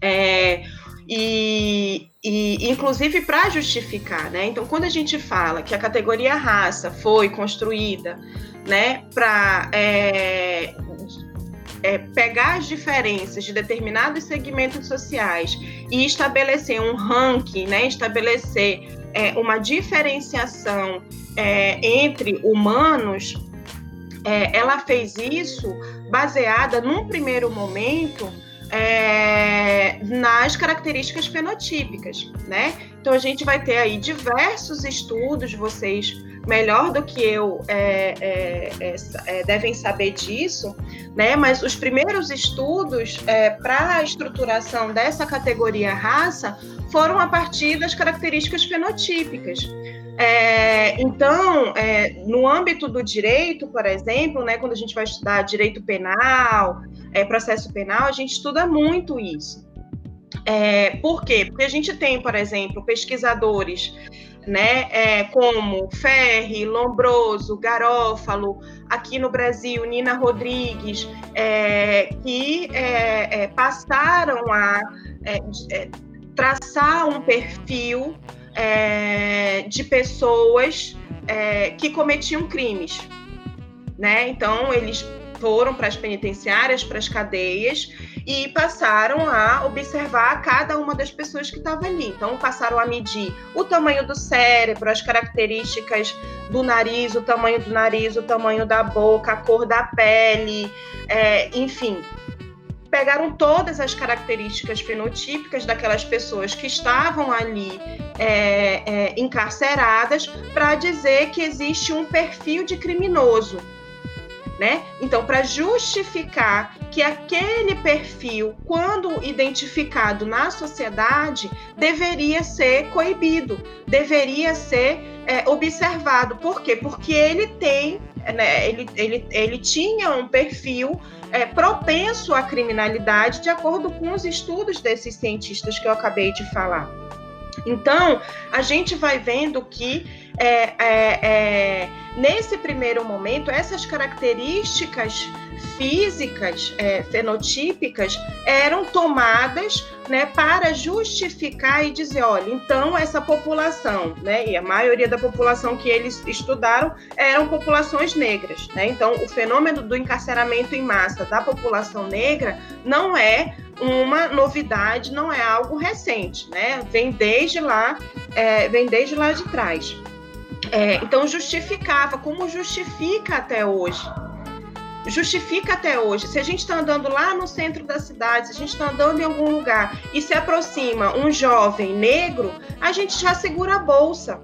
É, e, e inclusive para justificar, né? Então, quando a gente fala que a categoria raça foi construída, né, para é, é, pegar as diferenças de determinados segmentos sociais e estabelecer um ranking, né, estabelecer é, uma diferenciação é, entre humanos, é, ela fez isso baseada, num primeiro momento, é, nas características fenotípicas, né? Então a gente vai ter aí diversos estudos, vocês melhor do que eu é, é, é, é devem saber disso, né? Mas os primeiros estudos é, para a estruturação dessa categoria raça foram a partir das características fenotípicas. É, então, é, no âmbito do direito, por exemplo, né, quando a gente vai estudar direito penal, é, processo penal, a gente estuda muito isso. É, por quê? Porque a gente tem, por exemplo, pesquisadores né, é, como Ferri, Lombroso, Garófalo, aqui no Brasil, Nina Rodrigues, é, que é, é passaram a é, traçar um perfil é, de pessoas é, que cometiam crimes. Né? Então, eles foram para as penitenciárias, para as cadeias e passaram a observar cada uma das pessoas que estavam ali. Então, passaram a medir o tamanho do cérebro, as características do nariz, o tamanho do nariz, o tamanho da boca, a cor da pele, é, enfim. Pegaram todas as características fenotípicas daquelas pessoas que estavam ali é, é, encarceradas para dizer que existe um perfil de criminoso né? Então, para justificar que aquele perfil, quando identificado na sociedade, deveria ser coibido, deveria ser é, observado. Por quê? Porque ele tem, né, ele, ele, ele tinha um perfil é, propenso à criminalidade, de acordo com os estudos desses cientistas que eu acabei de falar. Então, a gente vai vendo que é, é, é, nesse primeiro momento, essas características físicas, é, fenotípicas, eram tomadas né, para justificar e dizer, olha, então essa população, né, e a maioria da população que eles estudaram eram populações negras. Né? Então, o fenômeno do encarceramento em massa da população negra não é uma novidade, não é algo recente, né? Vem desde lá, é, vem desde lá de trás. É, então justificava, como justifica até hoje. Justifica até hoje. Se a gente está andando lá no centro da cidade, se a gente está andando em algum lugar e se aproxima um jovem negro, a gente já segura a bolsa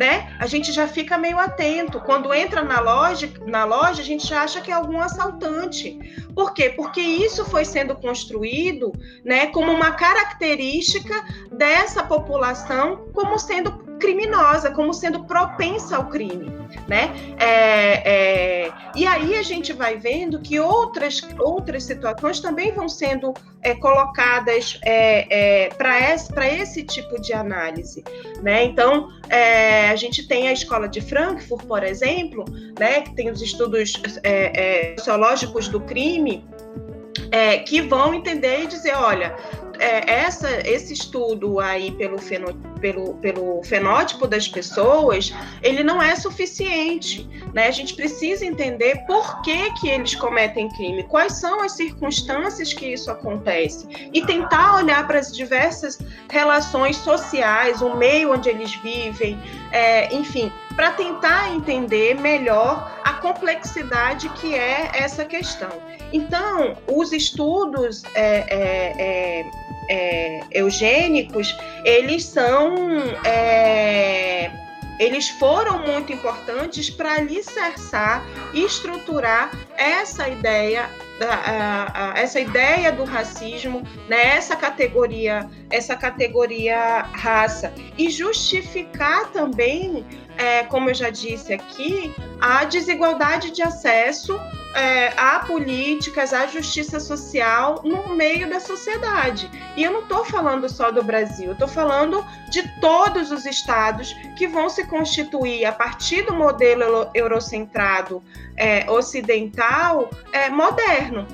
né? A gente já fica meio atento. Quando entra na loja, na loja, a gente já acha que é algum assaltante. Por quê? Porque isso foi sendo construído, né, como uma característica dessa população como sendo criminosa, como sendo propensa ao crime, né? É, é, e aí a gente vai vendo que outras, outras situações também vão sendo é, colocadas é, é, para esse, esse tipo de análise, né? Então é, a gente tem a escola de Frankfurt, por exemplo, né, que tem os estudos sociológicos do crime, que vão entender e dizer, olha, é, essa, esse estudo aí pelo, pelo, pelo fenótipo das pessoas, ele não é suficiente. Né? A gente precisa entender por que, que eles cometem crime, quais são as circunstâncias que isso acontece, e tentar olhar para as diversas relações sociais, o meio onde eles vivem, é, enfim, para tentar entender melhor a complexidade que é essa questão. Então, os estudos é, é, é eugênicos, eles são. É, eles foram muito importantes para alicerçar e estruturar essa ideia a, a, essa ideia do racismo, né, essa categoria, essa categoria raça e justificar também, é, como eu já disse aqui, a desigualdade de acesso é, a políticas, a justiça social no meio da sociedade. E eu não estou falando só do Brasil, estou falando de todos os estados que vão se constituir a partir do modelo eurocentrado é, ocidental é, moderno.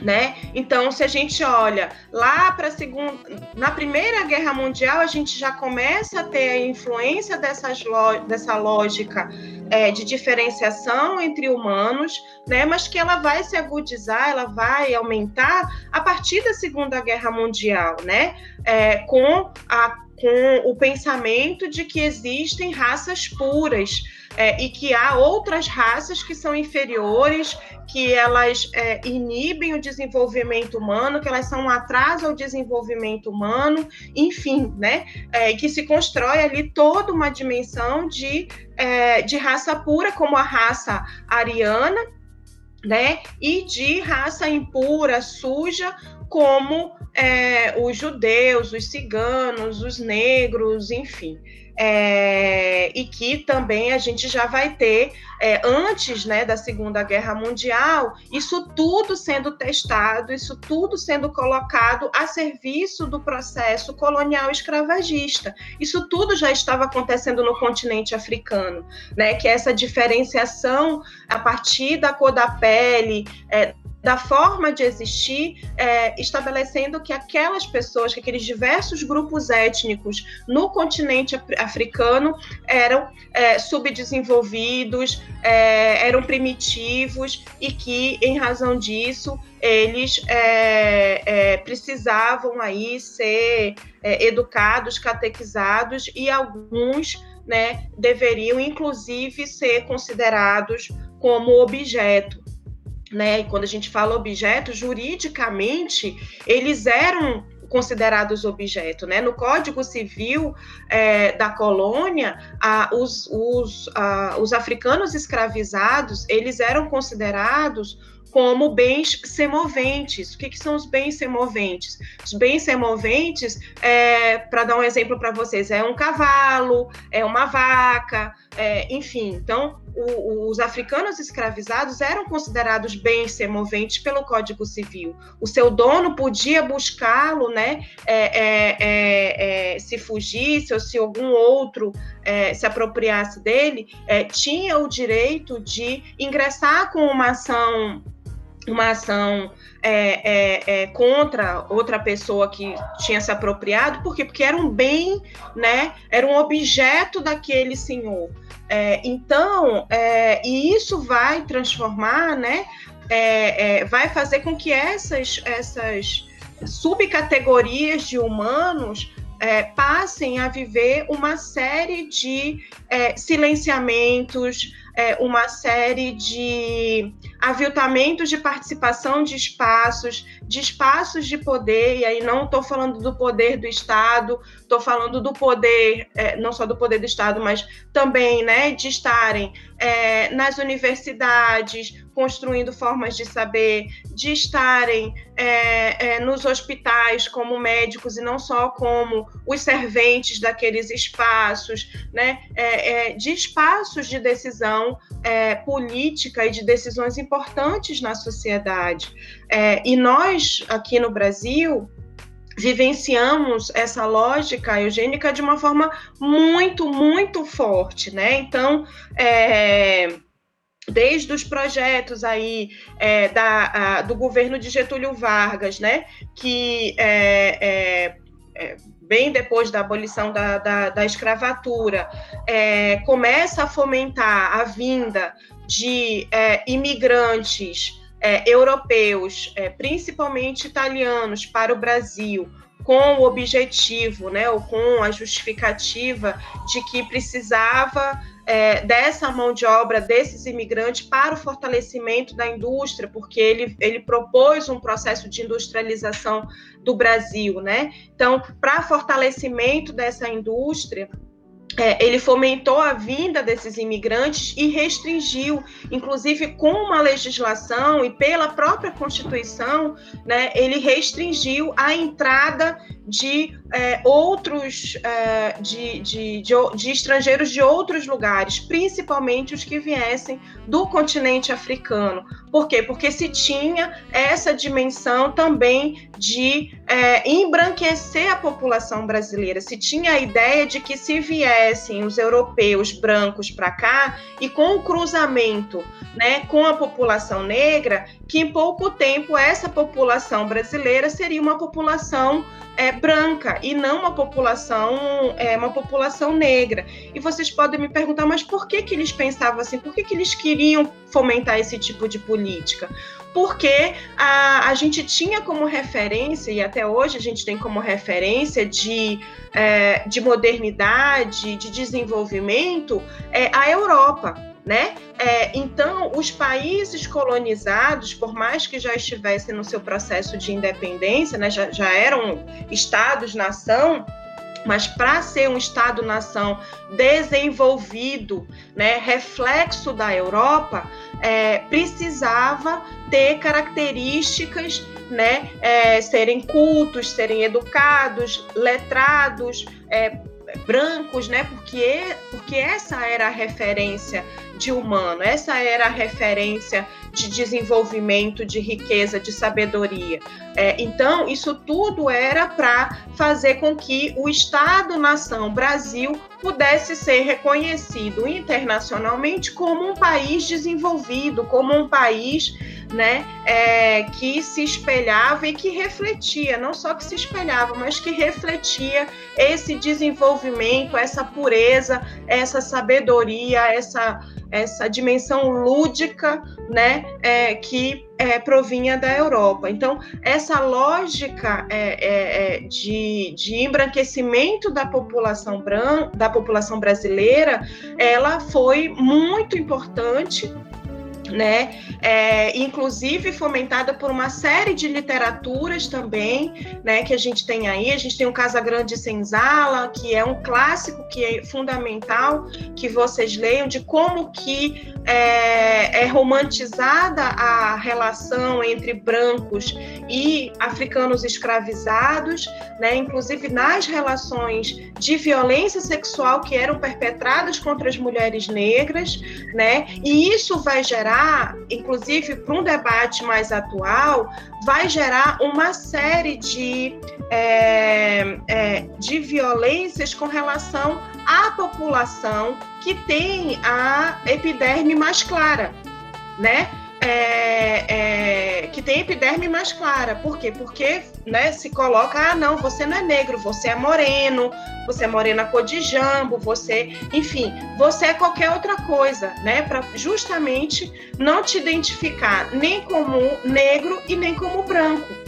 Né? Então, se a gente olha lá para a segunda, na Primeira Guerra Mundial, a gente já começa a ter a influência dessas, dessa lógica é, de diferenciação entre humanos, né, mas que ela vai se agudizar, ela vai aumentar a partir da Segunda Guerra Mundial, né, é, com, a, com o pensamento de que existem raças puras é, e que há outras raças que são inferiores, que elas é, inibem o desenvolvimento humano, que elas são um atraso ao desenvolvimento humano, enfim, né? É, que se constrói ali toda uma dimensão de, é, de raça pura, como a raça ariana, né? E de raça impura, suja, como é, os judeus, os ciganos, os negros, enfim é, e que também a gente já vai ter, é, antes né, da Segunda Guerra Mundial, isso tudo sendo testado, isso tudo sendo colocado a serviço do processo colonial escravagista. Isso tudo já estava acontecendo no continente africano, né, que é essa diferenciação a partir da cor da pele, é, da forma de existir, é, estabelecendo que aquelas pessoas, que aqueles diversos grupos étnicos no continente africano eram é, subdesenvolvidos, é, eram primitivos e que, em razão disso, eles é, é, precisavam aí ser é, educados, catequizados e alguns né, deveriam inclusive ser considerados como objeto. Né? E quando a gente fala objeto, juridicamente, eles eram considerados objeto. Né? No Código Civil é, da colônia, a, os, os, a, os africanos escravizados, eles eram considerados como bens semoventes. O que, que, são os bens semoventes? Os bens semoventes, é, para dar um exemplo para vocês, é um cavalo, é uma vaca, é, enfim. Então, o, os africanos escravizados eram considerados bens semoventes pelo Código Civil. O seu dono podia buscá-lo, né, é, é, é, é se fugisse ou se algum outro se apropriasse dele, tinha o direito de ingressar com uma ação uma ação é, é, é, contra outra pessoa que tinha se apropriado, por quê? Porque era um bem, né? Era um objeto daquele senhor. É, então, é, e isso vai transformar, né? É, vai fazer com que essas, essas subcategorias de humanos passem a viver uma série de silenciamentos, é, uma série de aviltamentos de participação de espaços, de espaços de poder, e aí não estou falando do poder do Estado, estou falando do poder, é, não só do poder do Estado, mas também né, de estarem é, nas universidades, construindo formas de saber, de estarem é, é, nos hospitais como médicos e não só como os serventes daqueles espaços, né, é, é, de espaços de decisão política e de decisões importantes na sociedade. E nós, aqui no Brasil, vivenciamos essa lógica eugênica de uma forma muito, muito forte, né? Então, é, desde os projetos aí é, da, a, do governo de Getúlio Vargas, né? Que é, é, é bem depois da abolição da, da, da escravatura, é, começa a fomentar a vinda de imigrantes é, europeus, é, principalmente italianos, para o Brasil, com o objetivo, né, ou com a justificativa de que precisava é, dessa mão de obra desses imigrantes para o fortalecimento da indústria, porque ele, ele propôs um processo de industrialização do Brasil, né? Então, para fortalecimento dessa indústria, é, ele fomentou a vinda desses imigrantes e restringiu, inclusive com uma legislação e pela própria Constituição, né, ele restringiu a entrada de é, outros, é, de, de, de, de, estrangeiros de outros lugares, principalmente os que viessem do continente africano. Por quê? Porque se tinha essa dimensão também de é, embranquecer a população brasileira, se tinha a ideia de que se viessem os europeus brancos para cá e com o cruzamento né, com a população negra, que em pouco tempo essa população brasileira seria uma população é, branca e não uma população é, uma população negra. E vocês podem me perguntar, mas por que que eles pensavam assim? Por que que eles queriam fomentar esse tipo de política? Porque a, a gente tinha como referência, e até hoje a gente tem como referência de, é, de modernidade, de desenvolvimento, é, a Europa né? É, então, os países colonizados, por mais que já estivessem no seu processo de independência, né, já, já eram estados-nação, mas para ser um Estado-nação desenvolvido, né, reflexo da Europa, é, precisava ter características, né, é, serem cultos, serem educados, letrados, é, brancos, né? Porque, porque essa era a referência de humano, essa era a referência de desenvolvimento, de riqueza, de sabedoria. É, então, isso tudo era para fazer com que o Estado-nação Brasil pudesse ser reconhecido internacionalmente como um país desenvolvido, como um país né, é, que se espelhava e que refletia, não só que se espelhava, mas que refletia esse desenvolvimento, essa pureza, essa sabedoria, essa, essa dimensão lúdica, né, é, que é, provinha da Europa. Então, essa lógica é, é, é de, de embranquecimento da população, bran da população brasileira, ela foi muito importante né? É, inclusive fomentada por uma série de literaturas também, né? Que a gente tem aí. A gente tem o Casa Grande Senzala, que é um clássico que é fundamental que vocês leiam de como que é, é romantizada a relação entre brancos e africanos escravizados, né? Inclusive nas relações de violência sexual que eram perpetradas contra as mulheres negras, né? E isso vai gerar gerar, inclusive para um debate mais atual, vai gerar uma série de, é, é, de violências com relação à população que tem a epiderme mais clara, né? É, é, que tem epiderme mais clara. Por quê? Porque né, se coloca, ah, não, você não é negro, você é moreno, você é morena cor de jambo, você, enfim, você é qualquer outra coisa, né, para justamente não te identificar nem como negro e nem como branco.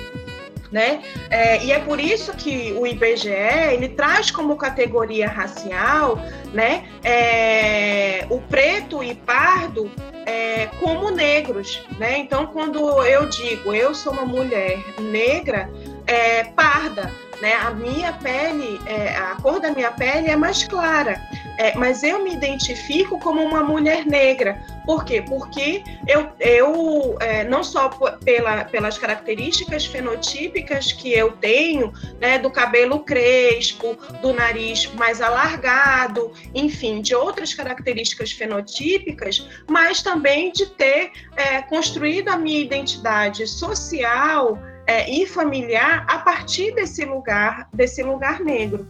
Né? É, e é por isso que o IBGE ele traz como categoria racial, né, é, o preto e pardo é, como negros, né? Então, quando eu digo eu sou uma mulher negra, é, parda, né? A minha pele, é, a cor da minha pele é mais clara, é, mas eu me identifico como uma mulher negra. Por quê? Porque eu, eu é, não só pela, pelas características fenotípicas que eu tenho, né, do cabelo crespo, do nariz mais alargado, enfim, de outras características fenotípicas, mas também de ter é, construído a minha identidade social é, e familiar a partir desse lugar, desse lugar negro.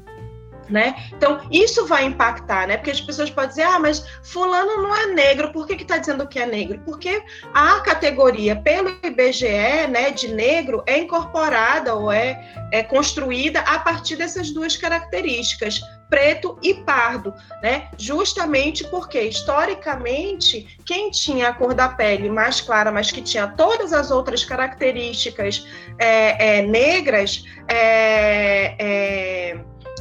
Né? Então, isso vai impactar, né? Porque as pessoas podem dizer, ah, mas fulano não é negro, por que está dizendo que é negro? Porque a categoria pelo IBGE, né, de negro, é incorporada ou é, é construída a partir dessas duas características, preto e pardo, né? Justamente porque, historicamente, quem tinha a cor da pele mais clara, mas que tinha todas as outras características é, é, negras, é, é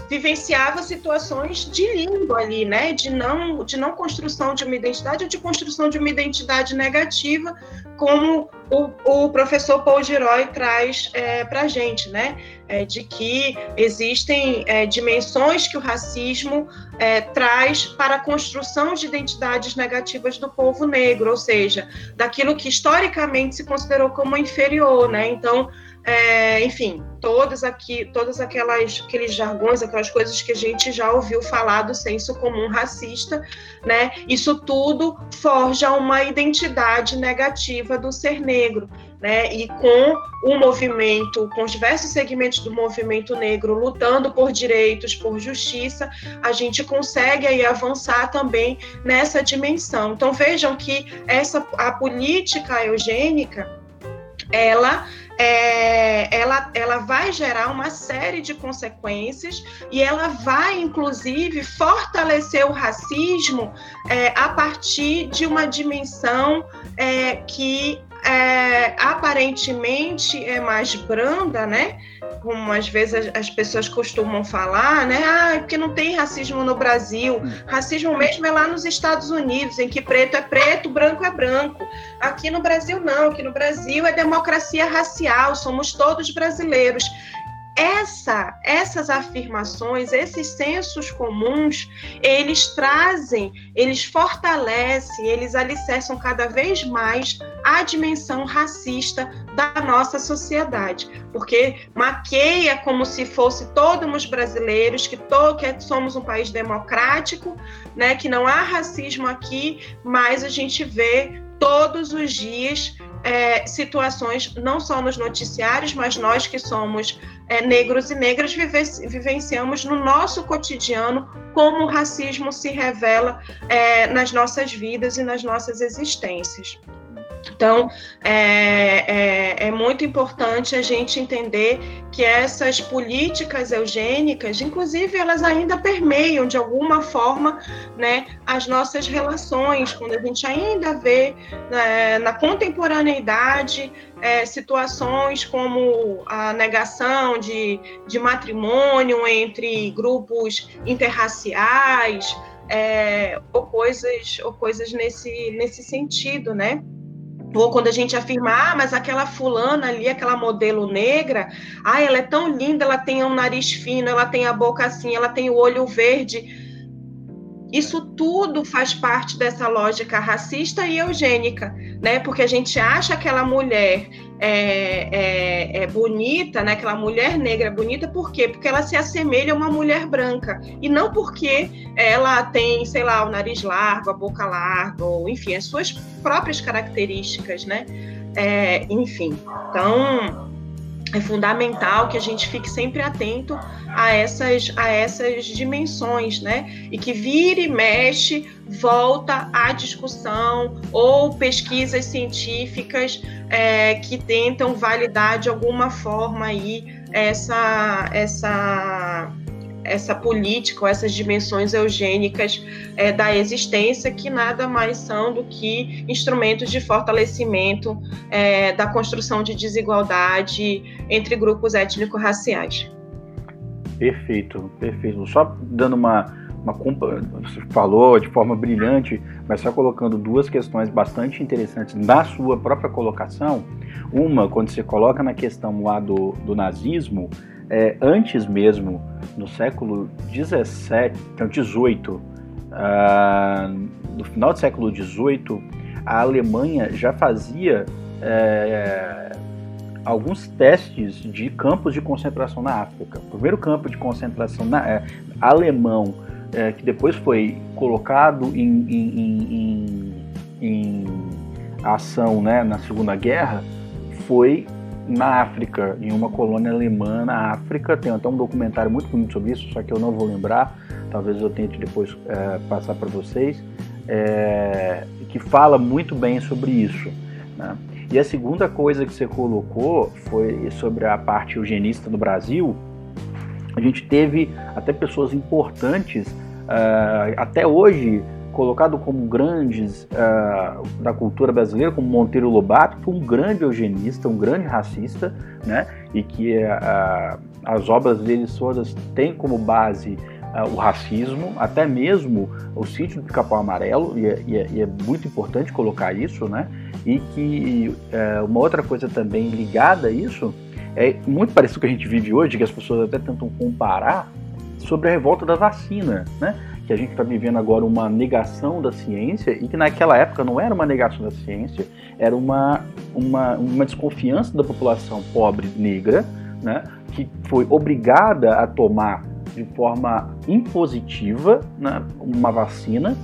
vivenciava situações de língua ali, né? De não, de não construção de uma identidade ou de construção de uma identidade negativa, como o, o professor Paul Giroy traz é, para a gente, né? É, de que existem é, dimensões que o racismo é, traz para a construção de identidades negativas do povo negro, ou seja, daquilo que historicamente se considerou como inferior, né? Então, é, enfim, todas aqui, todas aquelas aqueles jargões, aquelas coisas que a gente já ouviu falar do senso comum racista, né? Isso tudo forja uma identidade negativa do ser negro, né? E com o movimento, com os diversos segmentos do movimento negro lutando por direitos, por justiça, a gente consegue aí avançar também nessa dimensão. Então vejam que essa a política eugênica ela é, ela, ela vai gerar uma série de consequências e ela vai, inclusive, fortalecer o racismo é, a partir de uma dimensão é, que é, aparentemente é mais branda, né? como às vezes as pessoas costumam falar, né? Ah, porque não tem racismo no Brasil. Racismo mesmo é lá nos Estados Unidos, em que preto é preto, branco é branco. Aqui no Brasil não, aqui no Brasil é democracia racial, somos todos brasileiros essa, essas afirmações, esses sensos comuns, eles trazem, eles fortalecem, eles alicerçam cada vez mais a dimensão racista da nossa sociedade, porque maqueia como se fosse todos os brasileiros, que, to, que somos um país democrático, né, que não há racismo aqui, mas a gente vê todos os dias é, situações, não só nos noticiários, mas nós que somos é, negros e negras vivenciamos no nosso cotidiano como o racismo se revela é, nas nossas vidas e nas nossas existências. Então, é, é, é, muito importante a gente entender que essas políticas eugênicas, inclusive, elas ainda permeiam de alguma forma né, as nossas relações, quando a gente ainda vê né, na contemporaneidade é, situações como a negação de, de matrimônio entre grupos interraciais, é, ou coisas, ou coisas nesse, nesse sentido, né? Ou quando a gente afirma, ah, mas aquela fulana ali, aquela modelo negra, ah, ela é tão linda, ela tem um nariz fino, ela tem a boca assim, ela tem o olho verde. Isso tudo faz parte dessa lógica racista e eugênica, né? Porque a gente acha aquela mulher é, é, é, bonita, né? Aquela mulher negra bonita, por quê? Porque ela se assemelha a uma mulher branca e não porque ela tem, sei lá, o nariz largo, a boca larga, ou enfim, as suas próprias características, né? É, enfim, então é fundamental que a gente fique sempre atento a essas, a essas dimensões, né? E que vire e mexe, volta à discussão ou pesquisas científicas é, que tentam validar de alguma forma aí essa, essa essa política ou essas dimensões eugênicas é, da existência, que nada mais são do que instrumentos de fortalecimento é, da construção de desigualdade entre grupos étnico-raciais. Perfeito, perfeito. Só dando uma, uma você falou de forma brilhante, mas só colocando duas questões bastante interessantes na sua própria colocação. Uma, quando você coloca na questão lá do, do nazismo, é, antes mesmo, no século 17, então 18, ah, no final do século 18, a Alemanha já fazia é, alguns testes de campos de concentração na África. O primeiro campo de concentração na, é, alemão, é, que depois foi colocado em, em, em, em ação né, na Segunda Guerra, foi na África, em uma colônia alemã na África. Tem até um documentário muito bonito sobre isso, só que eu não vou lembrar. Talvez eu tente depois é, passar para vocês, é, que fala muito bem sobre isso. Né? E a segunda coisa que você colocou foi sobre a parte eugenista no Brasil. A gente teve até pessoas importantes, uh, até hoje colocado como grandes uh, da cultura brasileira, como Monteiro Lobato, que foi um grande eugenista, um grande racista, né? E que uh, as obras dele todas têm como base uh, o racismo, até mesmo o sítio do Capão Amarelo, e é, e, é, e é, muito importante colocar isso, né? E que uma outra coisa também ligada a isso é muito parecido com o que a gente vive hoje, que as pessoas até tentam comparar sobre a revolta da vacina, né? Que a gente está vivendo agora uma negação da ciência e que naquela época não era uma negação da ciência, era uma, uma, uma desconfiança da população pobre negra, né, que foi obrigada a tomar de forma impositiva né, uma vacina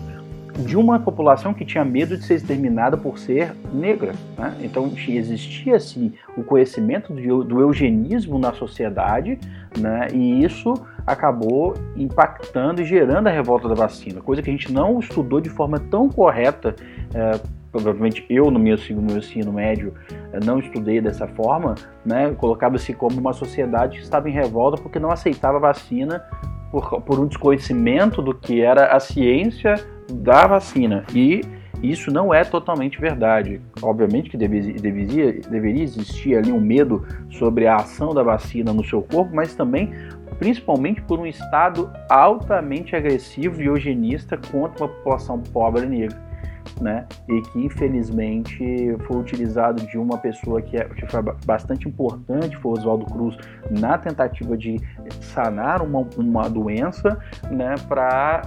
de uma população que tinha medo de ser exterminada por ser negra. Né? Então existia assim o conhecimento do, do eugenismo na sociedade, né? e isso acabou impactando e gerando a revolta da vacina, coisa que a gente não estudou de forma tão correta. É, provavelmente eu no meu, meu ensino médio é, não estudei dessa forma, né? colocava-se como uma sociedade que estava em revolta porque não aceitava a vacina por, por um desconhecimento do que era a ciência da vacina. E isso não é totalmente verdade. Obviamente que deveria, deveria, deveria existir ali um medo sobre a ação da vacina no seu corpo, mas também, principalmente por um Estado altamente agressivo e eugenista contra uma população pobre e negra. Né? E que infelizmente foi utilizado de uma pessoa que, é, que foi bastante importante, foi Oswaldo Cruz, na tentativa de sanar uma, uma doença, né, para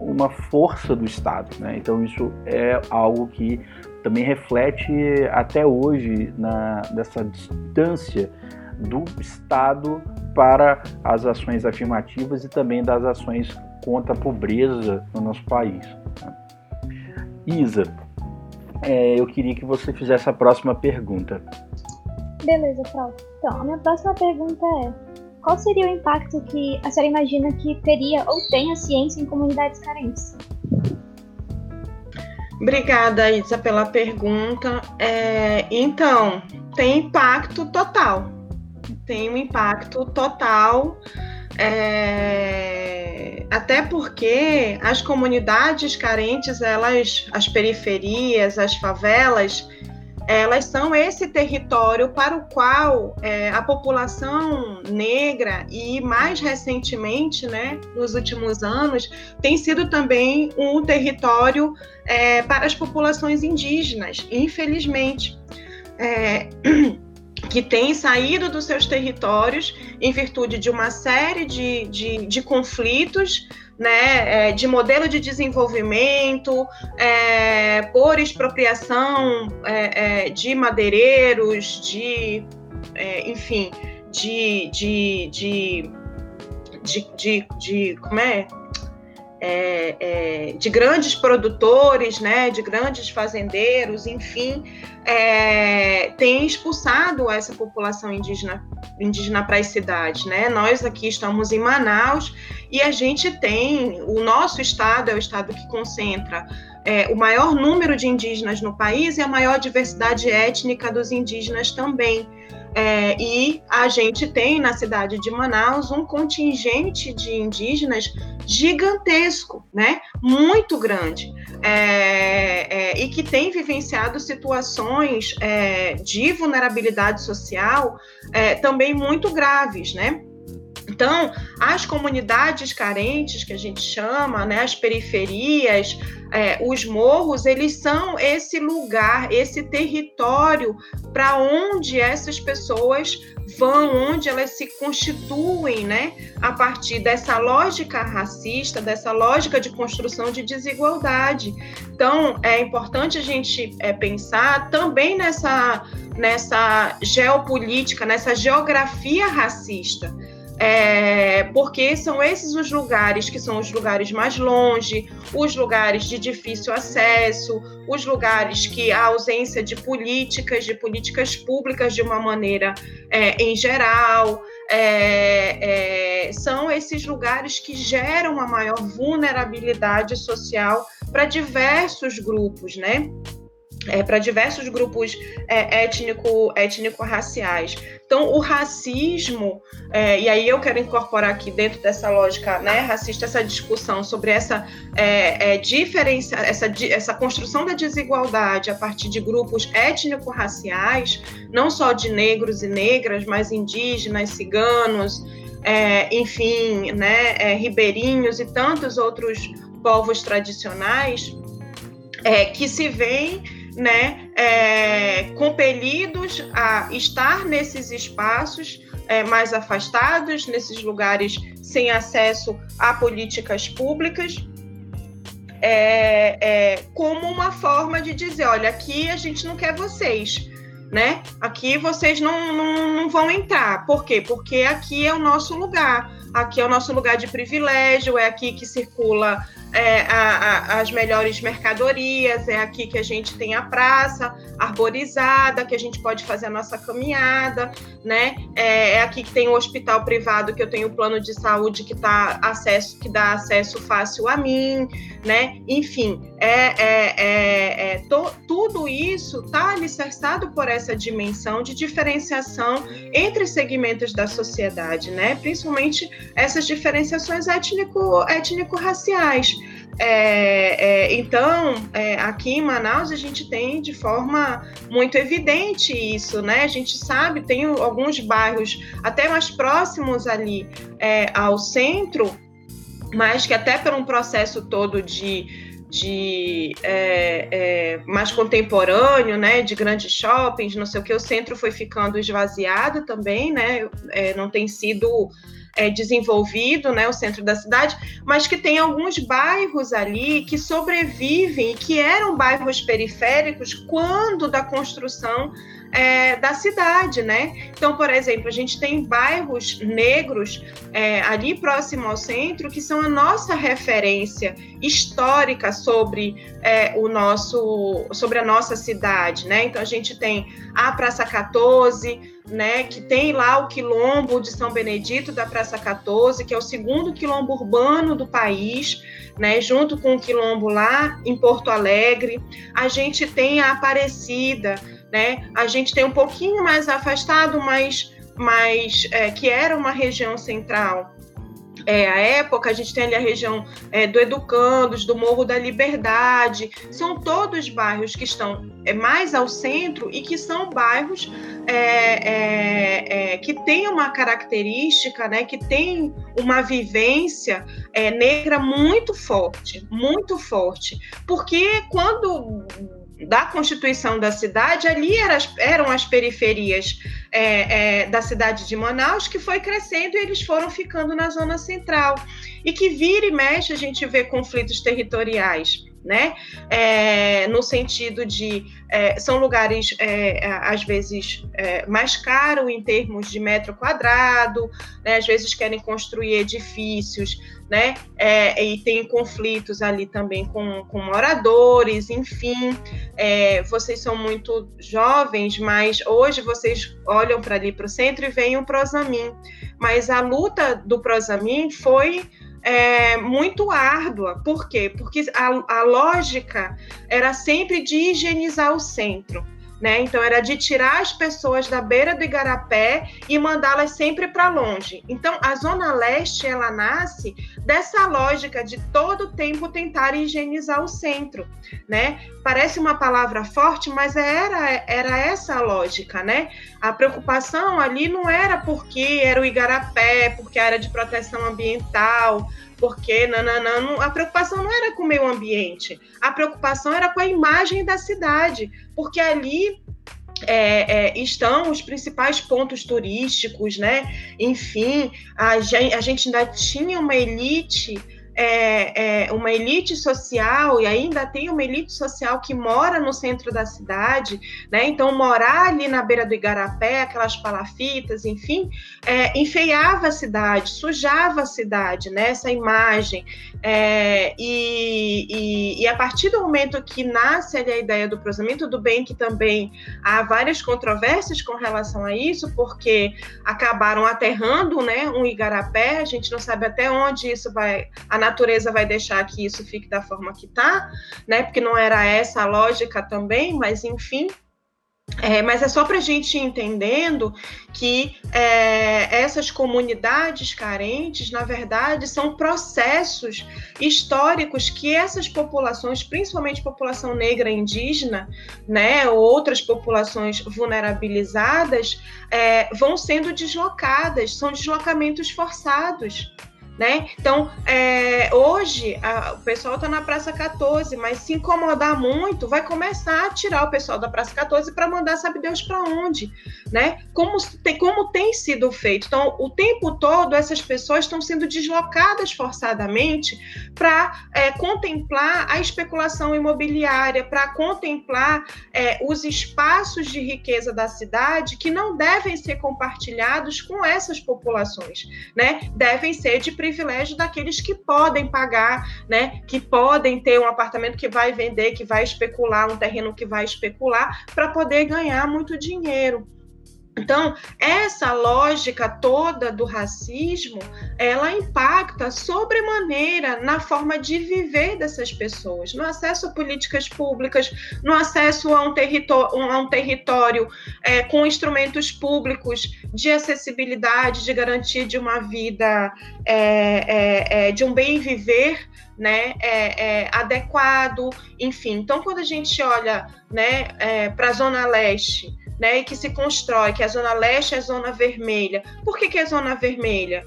uma força do Estado. Né? Então isso é algo que também reflete até hoje na, distância do Estado para as ações afirmativas e também das ações contra a pobreza no nosso país. Né? Isa, é, eu queria que você fizesse a próxima pergunta. Beleza, Frau. Então, a minha próxima pergunta é: qual seria o impacto que a senhora imagina que teria ou tem a ciência em comunidades carentes? Obrigada, Isa, pela pergunta. É, então, tem impacto total. Tem um impacto total. É, até porque as comunidades carentes, elas, as periferias, as favelas, elas são esse território para o qual é, a população negra e mais recentemente, né, nos últimos anos, tem sido também um território é, para as populações indígenas, infelizmente. É, que têm saído dos seus territórios em virtude de uma série de, de, de conflitos né, é, de modelo de desenvolvimento, é, por expropriação é, é de madeireiros, de, é, enfim, de, de, de, de, de, de como é? É, é, de grandes produtores, né, de grandes fazendeiros, enfim, é, tem expulsado essa população indígena, indígena para as cidades. Né? Nós aqui estamos em Manaus e a gente tem, o nosso estado é o estado que concentra é, o maior número de indígenas no país e a maior diversidade étnica dos indígenas também. É, e a gente tem na cidade de Manaus um contingente de indígenas gigantesco, né? Muito grande, é, é, e que tem vivenciado situações é, de vulnerabilidade social é, também muito graves, né? Então, as comunidades carentes, que a gente chama, né, as periferias, é, os morros, eles são esse lugar, esse território para onde essas pessoas vão, onde elas se constituem, né, a partir dessa lógica racista, dessa lógica de construção de desigualdade. Então, é importante a gente é, pensar também nessa, nessa geopolítica, nessa geografia racista é, porque são esses os lugares que são os lugares mais longe, os lugares de difícil acesso, os lugares que a ausência de políticas, de políticas públicas de uma maneira é, em geral, é, é são esses lugares que geram uma maior vulnerabilidade social para diversos grupos, né? É, para diversos grupos é, étnico, étnico-raciais. Então, o racismo, é, e aí eu quero incorporar aqui dentro dessa lógica né, racista essa discussão sobre essa é, é, diferença, essa, essa construção da desigualdade a partir de grupos étnico-raciais, não só de negros e negras, mas indígenas, ciganos, é, enfim, né, ribeirinhos e tantos outros povos tradicionais, que se veem né, é, compelidos a estar nesses espaços é, mais afastados, nesses lugares sem acesso a políticas públicas, é, é, como uma forma de dizer, olha, aqui a gente não quer vocês, né? Aqui vocês não, não, não vão entrar. Por quê? Porque aqui é o nosso lugar. Aqui é o nosso lugar de privilégio, é aqui que circula é, a, a, as melhores mercadorias, é aqui que a gente tem a praça arborizada, que a gente pode fazer a nossa caminhada, né? É, é aqui que tem o hospital privado, que eu tenho o plano de saúde que tá acesso, que dá acesso fácil a mim, né? Enfim, é, é, é, é to, tudo isso está alicerçado por essa dimensão de diferenciação entre segmentos da sociedade, né? Principalmente essas diferenciações étnico, étnico-raciais. É, é, então, é, aqui em Manaus, a gente tem de forma muito evidente isso, né? A gente sabe, tem alguns bairros até mais próximos ali é, ao centro, mas que até por um processo todo de de é, é, mais contemporâneo, né, de grandes shoppings, não sei o que, o centro foi ficando esvaziado também, né, é, não tem sido é, desenvolvido, né, o centro da cidade, mas que tem alguns bairros ali que sobrevivem, que eram bairros periféricos quando da construção é, da cidade, né? Então, por exemplo, a gente tem bairros negros é, ali próximo ao centro que são a nossa referência histórica sobre é, o nosso, sobre a nossa cidade, né? Então a gente tem a Praça 14, né, que tem lá o quilombo de São Benedito da Praça 14, que é o segundo quilombo urbano do país, né, junto com o quilombo lá em Porto Alegre. A gente tem a Aparecida, né? A gente tem um pouquinho mais afastado, mas, mas é, que era uma região central. É, a época, a gente tem ali a região é, do Educandos, do Morro da Liberdade, são todos bairros que estão é, mais ao centro e que são bairros é, é, é, que têm uma característica, né, que tem uma vivência negra muito forte, muito forte, porque quando da constituição da cidade, ali era, eram as periferias é, é, da cidade de Manaus, que foi crescendo e eles foram ficando na zona central. E que vira e mexe a gente vê conflitos territoriais né? É, no sentido de é, são lugares é, às vezes é, mais caros em termos de metro quadrado, né? às vezes querem construir edifícios, né? É, e tem conflitos ali também com, com moradores, enfim. É, vocês são muito jovens, mas hoje vocês olham para ali para o centro e veem o Prosamin. Mas a luta do Prosamin foi é, muito árdua. Por quê? Porque a, a lógica era sempre de higienizar o centro. Né? Então era de tirar as pessoas da beira do igarapé e mandá-las sempre para longe. Então a zona leste ela nasce dessa lógica de todo tempo tentar higienizar o centro, né? Parece uma palavra forte, mas era era essa a lógica, né? A preocupação ali não era porque era o igarapé, porque era de proteção ambiental, porque nananã, a preocupação não era com o meio ambiente, a preocupação era com a imagem da cidade, porque ali é, é, estão os principais pontos turísticos, né? Enfim, a gente, a gente ainda tinha uma elite é, é, uma elite social, e ainda tem uma elite social que mora no centro da cidade, né? Então, morar ali na beira do Igarapé, aquelas palafitas, enfim, é, enfeiava a cidade, sujava a cidade, né? Essa imagem. É, e, e, e, a partir do momento que nasce ali a ideia do cruzamento, tudo bem que também há várias controvérsias com relação a isso, porque acabaram aterrando né, um igarapé, a gente não sabe até onde isso vai. A natureza vai deixar que isso fique da forma que está, né? Porque não era essa a lógica também, mas enfim. É, mas é só para a gente ir entendendo que é, essas comunidades carentes, na verdade, são processos históricos que essas populações, principalmente população negra indígena, né, ou outras populações vulnerabilizadas, é, vão sendo deslocadas, são deslocamentos forçados né? Então, é, hoje a, o pessoal está na Praça 14, mas se incomodar muito, vai começar a tirar o pessoal da Praça 14 para mandar sabe Deus para onde, né? Como tem, como tem sido feito. Então, o tempo todo essas pessoas estão sendo deslocadas forçadamente para é, contemplar a especulação imobiliária, para contemplar é, os espaços de riqueza da cidade que não devem ser compartilhados com essas populações, né? Devem ser de privilégio daqueles que podem pagar, né? Que podem ter um apartamento que vai vender, que vai especular, um terreno que vai especular, para poder ganhar muito dinheiro. Então, essa lógica toda do racismo, ela impacta sobremaneira na forma de viver dessas pessoas, no acesso a políticas públicas, no acesso a um a um território é, com instrumentos públicos de acessibilidade, de garantia de uma vida, é, é, é de um bem viver, né, é, é, adequado, enfim. Então, quando a gente olha né, é, para a Zona Leste, né, e que se constrói, que a zona leste é a zona vermelha. Por que, que é zona vermelha?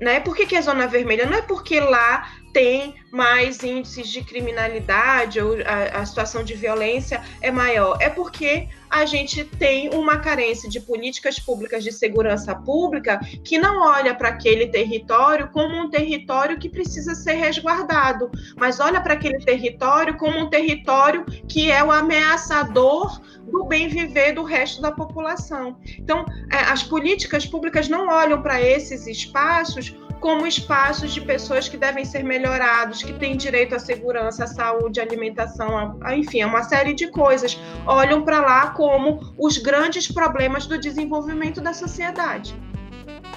Né? Por que, que é zona vermelha? Não é porque lá tem mais índices de criminalidade ou a, a, situação de violência é maior? É porque a gente tem uma carência de políticas públicas de segurança pública que não olha para aquele território como um território que precisa ser resguardado, mas olha para aquele território como um território que é o ameaçador do bem viver do resto da população. Então, é, as políticas públicas não olham para esses espaços como espaços de pessoas que devem ser melhorados, que têm direito à segurança, à saúde, à alimentação, a, enfim, a uma série de coisas. Olham para lá como os grandes problemas do desenvolvimento da sociedade.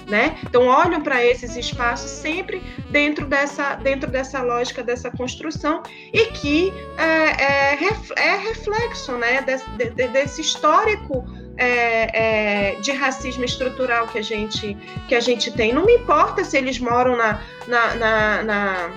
Né? Então olham para esses espaços sempre dentro dessa, dentro dessa lógica dessa construção e que é, é, é reflexo né, desse histórico é, é, de racismo estrutural que a gente que a gente tem. Não me importa se eles moram na, na, na, na,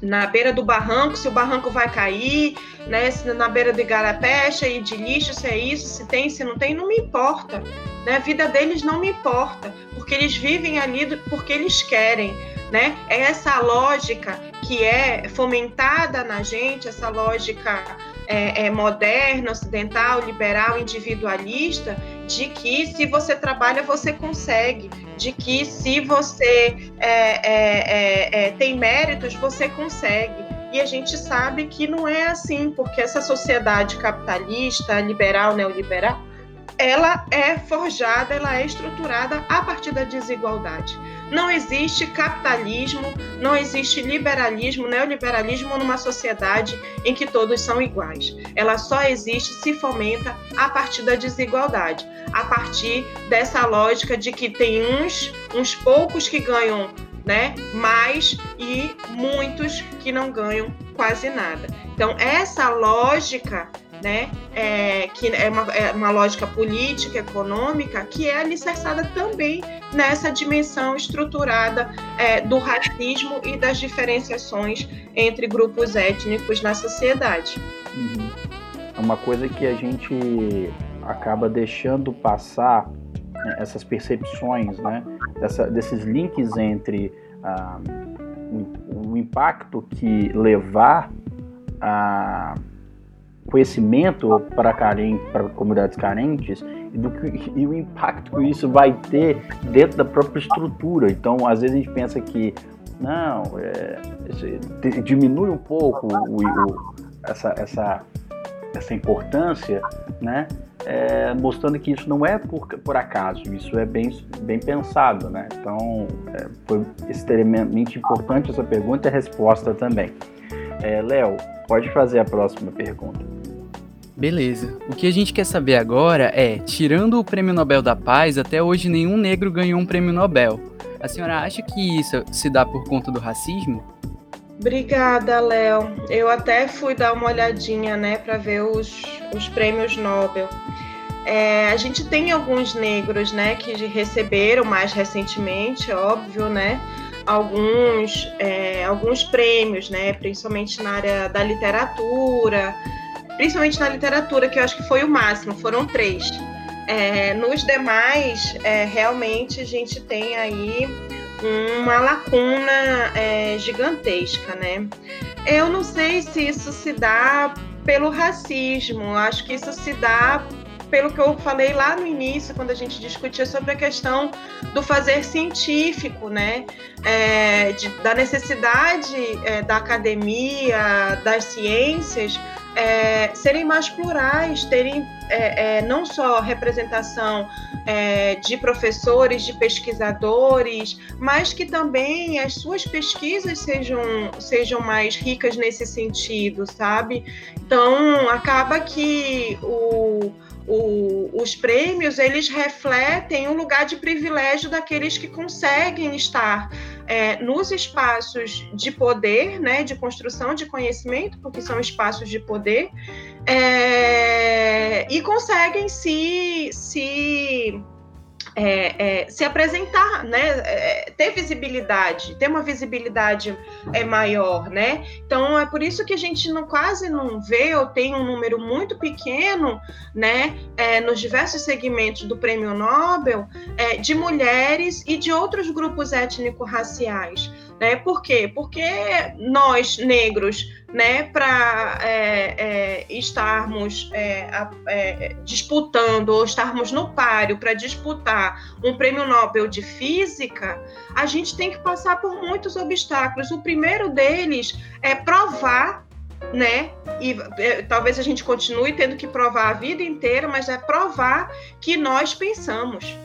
na beira do barranco, se o barranco vai cair, né? Se na beira do igarapé, cheio de lixo, se é isso, se tem, se não tem, não me importa. Né? A vida deles não me importa, porque eles vivem ali porque eles querem. Né? É essa lógica que é fomentada na gente, essa lógica é, é, moderna, ocidental, liberal, individualista, de que se você trabalha, você consegue, de que se você é, é, é, tem méritos, você consegue. E a gente sabe que não é assim, porque essa sociedade capitalista, liberal, neoliberal, ela é forjada, ela é estruturada a partir da desigualdade. Não existe capitalismo, não existe liberalismo, neoliberalismo numa sociedade em que todos são iguais. Ela só existe, se fomenta a partir da desigualdade, a partir dessa lógica de que tem uns, uns poucos que ganham né, mais e muitos que não ganham quase nada. Então, essa lógica né, é, que é uma, é uma lógica política, econômica, que é alicerçada também nessa dimensão estruturada é, do racismo e das diferenciações entre grupos étnicos na sociedade. Uhum. É uma coisa que a gente acaba deixando passar né, essas percepções, né, dessa, desses links entre ah, o, o impacto que levar a conhecimento para para comunidades carentes e, do que, e o impacto que isso vai ter dentro da própria estrutura. Então, às vezes a gente pensa que não, é, diminui um pouco o, o, essa, essa, essa importância, né? É, mostrando que isso não é por, por acaso, isso é bem, bem pensado, né? Então, é, foi extremamente importante essa pergunta e a resposta também. É, Léo, pode fazer a próxima pergunta. Beleza. O que a gente quer saber agora é, tirando o Prêmio Nobel da Paz, até hoje nenhum negro ganhou um Prêmio Nobel. A senhora acha que isso se dá por conta do racismo? Obrigada, Léo. Eu até fui dar uma olhadinha, né, para ver os, os prêmios Nobel. É, a gente tem alguns negros, né, que receberam mais recentemente, óbvio, né, alguns, é, alguns prêmios, né, principalmente na área da literatura, principalmente na literatura, que eu acho que foi o máximo, foram três. É, nos demais, é, realmente a gente tem aí uma lacuna é, gigantesca, né? Eu não sei se isso se dá pelo racismo, acho que isso se dá pelo que eu falei lá no início, quando a gente discutia sobre a questão do fazer científico, né? É, de, da necessidade é, da academia, das ciências, é, serem mais plurais, terem é, é, não só representação é, de professores, de pesquisadores, mas que também as suas pesquisas sejam, sejam mais ricas nesse sentido, sabe? Então, acaba que o, o, os prêmios eles refletem o lugar de privilégio daqueles que conseguem estar é, nos espaços de poder, né, de construção de conhecimento, porque são espaços de poder, é, e conseguem se, se é, é, se apresentar, né, é, ter visibilidade, ter uma visibilidade é, maior, né? Então é por isso que a gente não, quase não vê ou tem um número muito pequeno, né, é, nos diversos segmentos do Prêmio Nobel é, de mulheres e de outros grupos étnico-raciais Né? Por quê? Porque nós, negros, né, para é, é, estarmos é, é, disputando ou estarmos no páreo para disputar um prêmio Nobel de Física, a gente tem que passar por muitos obstáculos. O primeiro deles é provar né? E é, talvez a gente continue tendo que provar a vida inteira, mas é provar que nós pensamos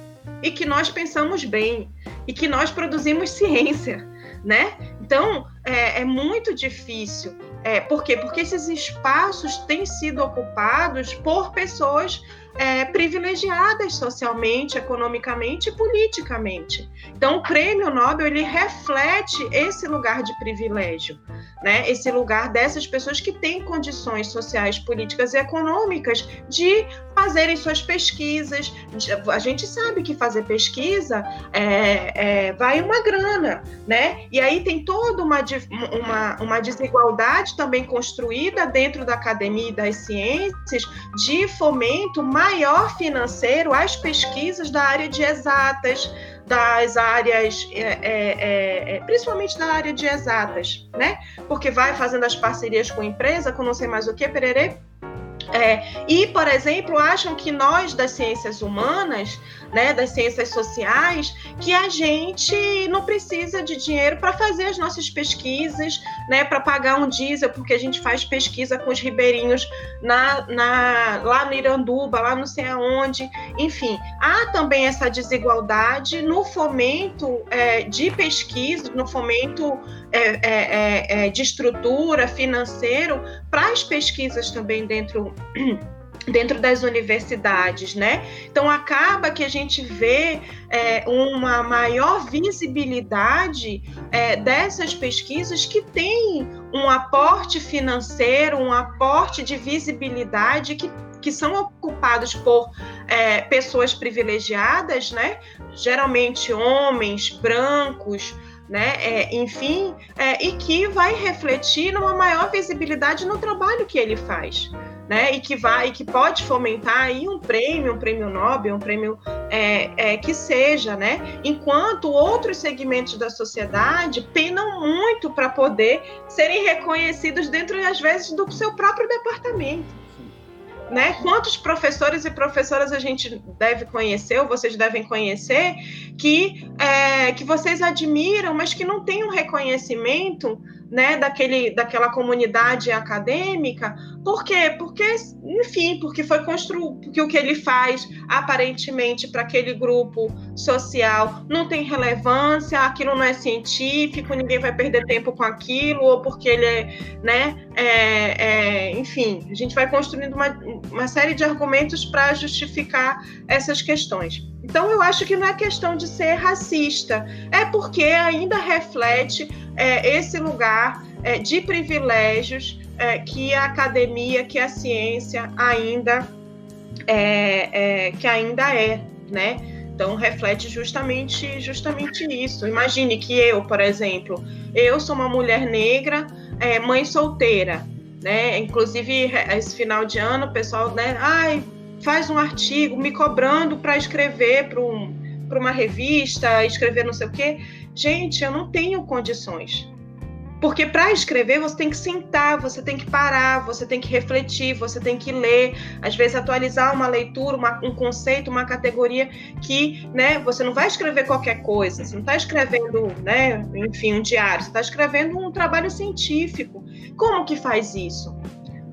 e que nós pensamos bem e que nós produzimos ciência, né? Então é, é muito difícil. É, por quê? Porque esses espaços têm sido ocupados por pessoas é, privilegiadas socialmente, economicamente e politicamente. Então, o Prêmio Nobel ele reflete esse lugar de privilégio, né? Esse lugar dessas pessoas que têm condições sociais, políticas e econômicas de fazerem suas pesquisas. A gente sabe que fazer pesquisa é, é, vai uma grana, né? E aí tem toda uma, uma, uma desigualdade também construída dentro da academia e das ciências de fomento maior financeiro às pesquisas da área de exatas, das áreas, é, é, é, é, principalmente da área de exatas, né? Porque vai fazendo as parcerias com empresa, com não sei mais o que, pererê, é, e, por exemplo, acham que nós das ciências humanas, né, das ciências sociais, que a gente não precisa de dinheiro para fazer as nossas pesquisas, né, para pagar um diesel, porque a gente faz pesquisa com os ribeirinhos na, na, lá no Iranduba, lá não sei aonde. Enfim, há também essa desigualdade no fomento é, de pesquisa, no fomento é, é, é, é de estrutura financeiro para as pesquisas também dentro dentro das universidades, né? Então acaba que a gente vê é, uma maior visibilidade é, dessas pesquisas que têm um aporte financeiro, um aporte de visibilidade que que são ocupados por é, pessoas privilegiadas, né? Geralmente homens, brancos, né? É, enfim, é, e que vai refletir numa maior visibilidade no trabalho que ele faz né? E que vai, e que pode fomentar aí um prêmio, um prêmio Nobel, um prêmio é, é, que seja, né? Enquanto outros segmentos da sociedade penam muito para poder serem reconhecidos dentro, às vezes, do seu próprio departamento. Né? Quantos professores e professoras a gente deve conhecer, ou vocês devem conhecer, que, é, que vocês admiram, mas que não têm um reconhecimento né, daquele, daquela comunidade acadêmica. Por quê? Porque, enfim, porque foi construído, porque o que ele faz aparentemente para aquele grupo social não tem relevância, aquilo não é científico, ninguém vai perder tempo com aquilo, ou porque ele é, né, é, é, enfim, a gente vai construindo uma, uma série de argumentos para justificar essas questões. Então, eu acho que não é questão de ser racista, é porque ainda reflete é, esse lugar é, de privilégios é, que a academia, que a ciência ainda é, é, que ainda é, né? Então reflete justamente justamente isso. Imagine que eu, por exemplo, eu sou uma mulher negra, é, mãe solteira, né? Inclusive esse final de ano, o pessoal, né? Ai, faz um artigo me cobrando para escrever para um, uma revista, escrever não sei o quê. Gente, eu não tenho condições. Porque para escrever você tem que sentar, você tem que parar, você tem que refletir, você tem que ler, às vezes atualizar uma leitura, uma, um conceito, uma categoria que, né, você não vai escrever qualquer coisa, você não está escrevendo, né, enfim, um diário, você está escrevendo um trabalho científico. Como que faz isso?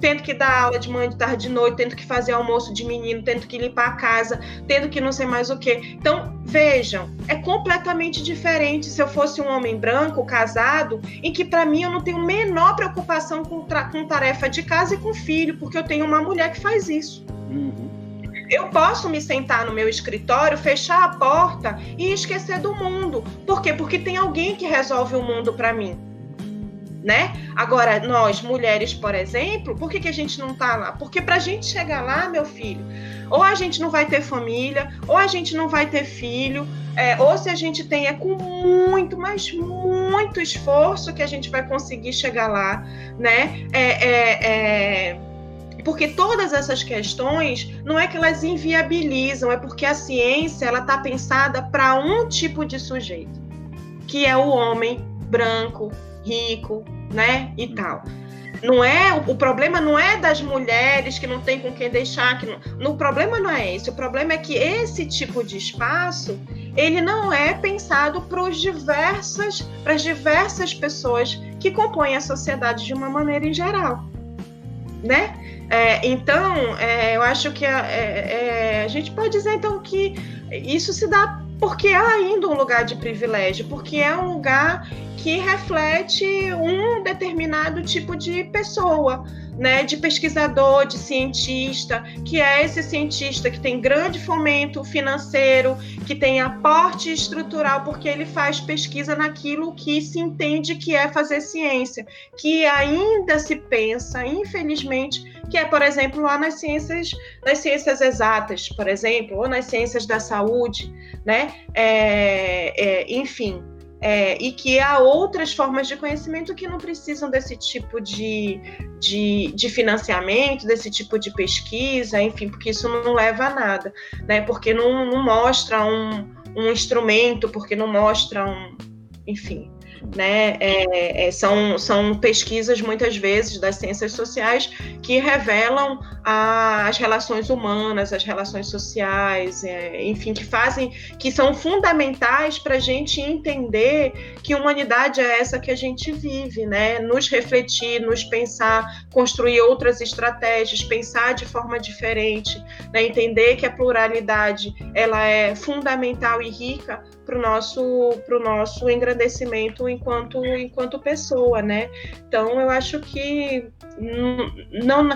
Tendo que dar aula de manhã, de tarde, de noite, tendo que fazer almoço de menino, tendo que limpar a casa, tendo que não sei mais o que. Então, vejam, é completamente diferente se eu fosse um homem branco, casado, em que para mim eu não tenho menor preocupação com, com tarefa de casa e com filho, porque eu tenho uma mulher que faz isso. Uhum. Eu posso me sentar no meu escritório, fechar a porta e esquecer do mundo. Por quê? Porque tem alguém que resolve o mundo para mim né? Agora, nós, mulheres, por exemplo, por que, que a gente não tá lá? Porque para a gente chegar lá, meu filho, ou a gente não vai ter família, ou a gente não vai ter filho, é, ou se a gente tem, é com muito, mas muito esforço que a gente vai conseguir chegar lá, né? É, é, é porque todas essas questões não é que elas inviabilizam, é porque a ciência ela está pensada para um tipo de sujeito, que é o homem branco, rico, né? E tal. Não é o problema não é das mulheres que não tem com quem deixar, que não, no problema não é esse. O problema é que esse tipo de espaço ele não é pensado para diversas para as diversas pessoas que compõem a sociedade de uma maneira em geral, né? É, então, é, eu acho que a, é, é, a gente pode dizer então que isso se dá porque é ainda um lugar de privilégio, porque é um lugar que reflete um determinado tipo de pessoa, né, de pesquisador, de cientista, que é esse cientista que tem grande fomento financeiro, que tem aporte estrutural, porque ele faz pesquisa naquilo que se entende que é fazer ciência, que ainda se pensa, infelizmente, que é, por exemplo, lá nas ciências, nas ciências exatas, por exemplo, ou nas ciências da saúde, né, é, é, enfim é, e que há outras formas de conhecimento que não precisam desse tipo de, de, de, financiamento, desse tipo de pesquisa, enfim, porque isso não leva a nada, né? Porque não, não mostra um, um instrumento, porque não mostra um, enfim, né? É, é, são, são pesquisas, muitas vezes, das ciências sociais que revelam a, as relações humanas, as relações sociais, é, enfim, que fazem, que são fundamentais para a gente entender que humanidade é essa que a gente vive, né? Nos refletir, nos pensar, construir outras estratégias, pensar de forma diferente, né? entender que a pluralidade ela é fundamental e rica para o nosso, pro nosso engrandecimento enquanto, enquanto pessoa, né? Então, eu acho que não, não,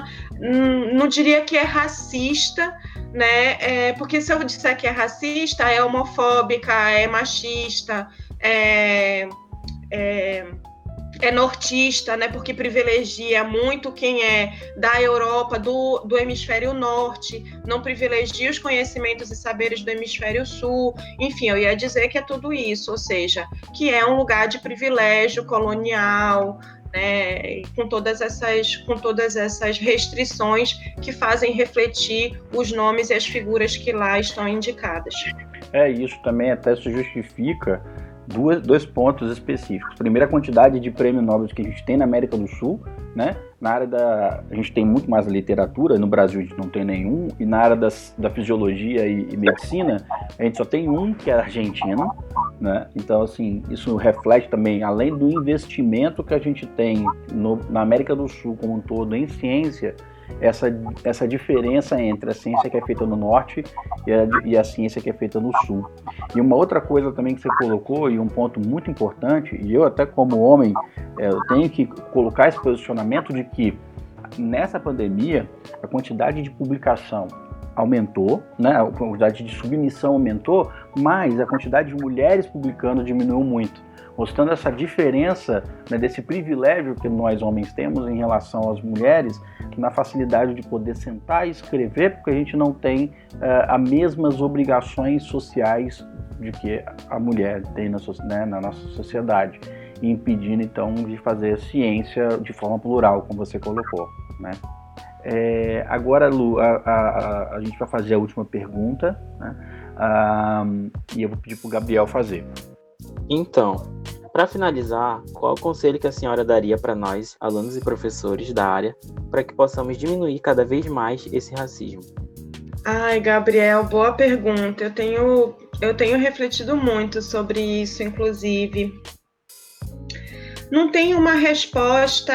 não diria que é racista, né? É, porque se eu disser que é racista, é homofóbica, é machista, é, é é nortista, né, porque privilegia muito quem é da Europa, do, do hemisfério norte, não privilegia os conhecimentos e saberes do hemisfério sul. Enfim, eu ia dizer que é tudo isso, ou seja, que é um lugar de privilégio colonial, né, com todas essas com todas essas restrições que fazem refletir os nomes e as figuras que lá estão indicadas. É isso também até se justifica duas, dois pontos específicos. Primeiro, a quantidade de prêmios Nobel que a gente tem na América do Sul, né? Na área da. A gente tem muito mais literatura, no Brasil a gente não tem nenhum, e na área das, da fisiologia e, e medicina, a gente só tem um, que é a Argentina, né? Então, assim, isso reflete também, além do investimento que a gente tem no, na América do Sul como um todo em ciência, essa, essa diferença entre a ciência que é feita no norte e a, e a ciência que é feita no sul. E uma outra coisa também que você colocou, e um ponto muito importante, e eu até como homem, é, eu tenho que colocar esse posicionamento de que nessa pandemia a quantidade de publicação aumentou, né? a quantidade de submissão aumentou, mas a quantidade de mulheres publicando diminuiu muito mostrando essa diferença né, desse privilégio que nós homens temos em relação às mulheres, na facilidade de poder sentar e escrever, porque a gente não tem uh, as mesmas obrigações sociais de que a mulher tem na, né, na nossa sociedade, e impedindo então de fazer ciência de forma plural, como você colocou, né? É, agora, Lu, a, a, a, gente vai fazer a última pergunta, né? E eu vou pedir para o Gabriel fazer. Então, para finalizar, qual o conselho que a senhora daria para nós, alunos e professores da área, para que possamos diminuir cada vez mais esse racismo? Ai, Gabriel, boa pergunta. Eu tenho, eu tenho refletido muito sobre isso, inclusive. Não tem uma resposta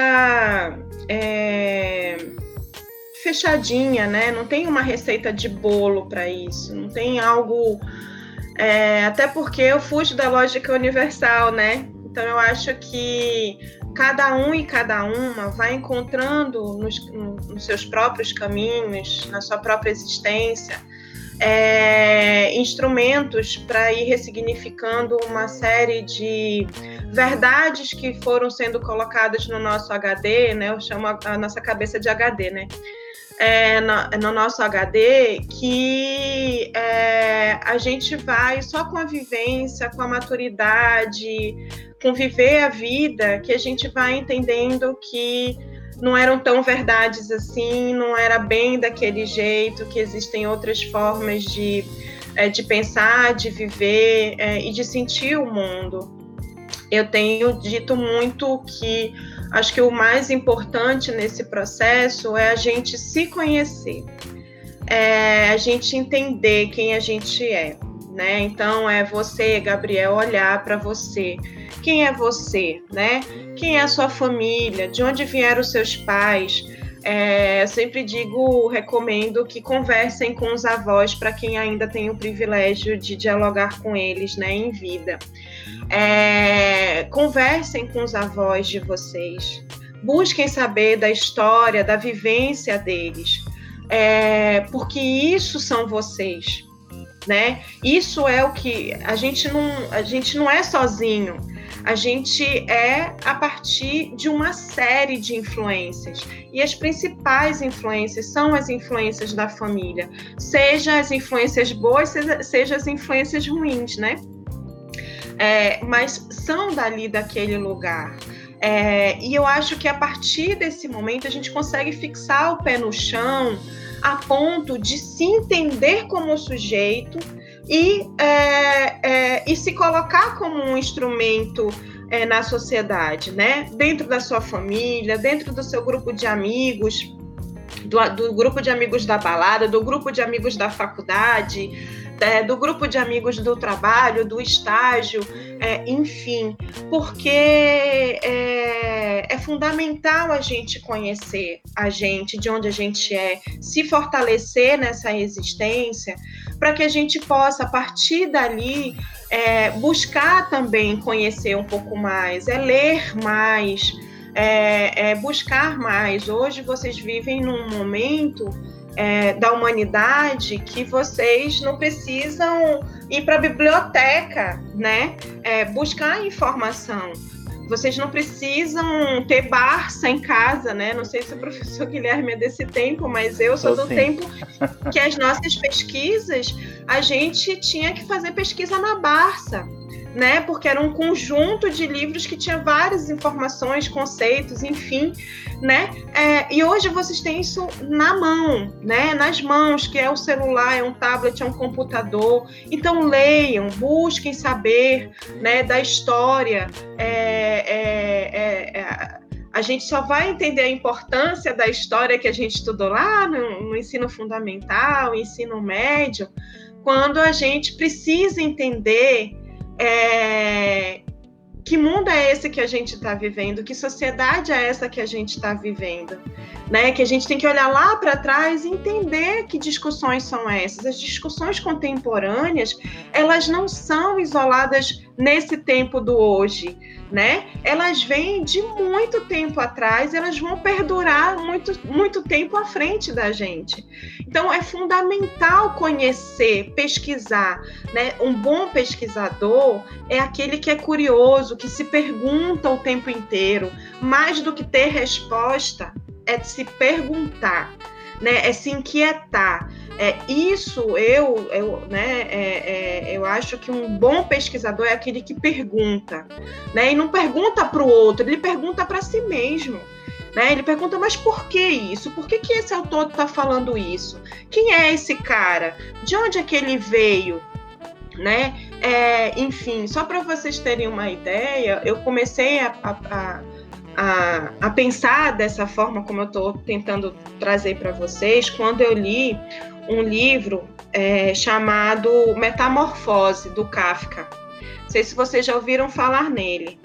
é, fechadinha, né? Não tem uma receita de bolo para isso. Não tem algo é, até porque eu fujo da lógica universal, né? Então eu acho que cada um e cada uma vai encontrando nos, nos seus próprios caminhos, na sua própria existência, é, instrumentos para ir ressignificando uma série de verdades que foram sendo colocadas no nosso HD, né? Eu chamo a, a nossa cabeça de HD, né? É, no, no, nosso HD que é, a gente vai só com a vivência, com a maturidade, com viver a vida, que a gente vai entendendo que não eram tão verdades assim, não era bem daquele jeito, que existem outras formas de, é, de pensar, de viver é, e de sentir o mundo. eu tenho dito muito que acho que o mais importante nesse processo é a gente se conhecer, é a gente entender quem a gente é. Né? Então é você, Gabriel, olhar para você. Quem é você, né? Quem é a sua família? De onde vieram os seus pais? É, eu sempre digo, recomendo que conversem com os avós para quem ainda tem o privilégio de dialogar com eles, né, em vida. É, conversem com os avós de vocês, busquem saber da história, da vivência deles, é, porque isso são vocês, né? Isso é o que a gente não, a gente não é sozinho a gente é a partir de uma série de influências. E as principais influências são as influências da família, seja as influências boas, seja, seja as influências ruins, né? É, mas são dali daquele lugar. É, e eu acho que a partir desse momento a gente consegue fixar o pé no chão a ponto de se entender como sujeito e, é, é, e se colocar como um instrumento é, na sociedade, né? Dentro da sua família, dentro do seu grupo de amigos, do, do grupo de amigos da balada, do grupo de amigos da faculdade, é, do grupo de amigos do trabalho, do estágio, é, enfim, porque é, é, fundamental a gente conhecer a gente, de onde a gente é, se fortalecer nessa existência, para que a gente possa, a partir dali, é, buscar também conhecer um pouco mais, é ler mais, é, é buscar mais. Hoje vocês vivem num momento é, da humanidade que vocês não precisam ir para a biblioteca, né? É, buscar informação. Vocês não precisam ter Barça em casa, né? Não sei se o professor Guilherme é desse tempo, mas eu sou do tempo que as nossas pesquisas, a gente tinha que fazer pesquisa na Barça né? Porque era um conjunto de livros que tinha várias informações, conceitos, enfim, né? É, e hoje vocês têm isso na mão, né? Nas mãos, que é o celular, é um tablet, é um computador. Então leiam, busquem saber, né? Da história. É, é, é, é a gente só vai entender a importância da história que a gente estudou lá no, no ensino fundamental, ensino médio, quando a gente precisa entender é, que mundo é esse que a gente está vivendo? Que sociedade é essa que a gente está vivendo? Né? Que a gente tem que olhar lá para trás e entender que discussões são essas. As discussões contemporâneas, elas não são isoladas nesse tempo do hoje, né? Elas vêm de muito tempo atrás, elas vão perdurar muito, muito tempo à frente da gente. Então é fundamental conhecer, pesquisar, né? Um bom pesquisador é aquele que é curioso, que se pergunta o tempo inteiro, mais do que ter resposta, é se perguntar, né? É se inquietar. É, isso eu, eu, né, é, é, eu acho que um bom pesquisador é aquele que pergunta, né? E não pergunta para o outro, ele pergunta para si mesmo. Né? Ele pergunta, mas por que isso? Por que, que esse autor está falando isso? Quem é esse cara? De onde é que ele veio? Né? É, enfim, só para vocês terem uma ideia, eu comecei a, a, a, a pensar dessa forma como eu estou tentando trazer para vocês quando eu li um livro é, chamado Metamorfose, do Kafka. Não sei se vocês já ouviram falar nele.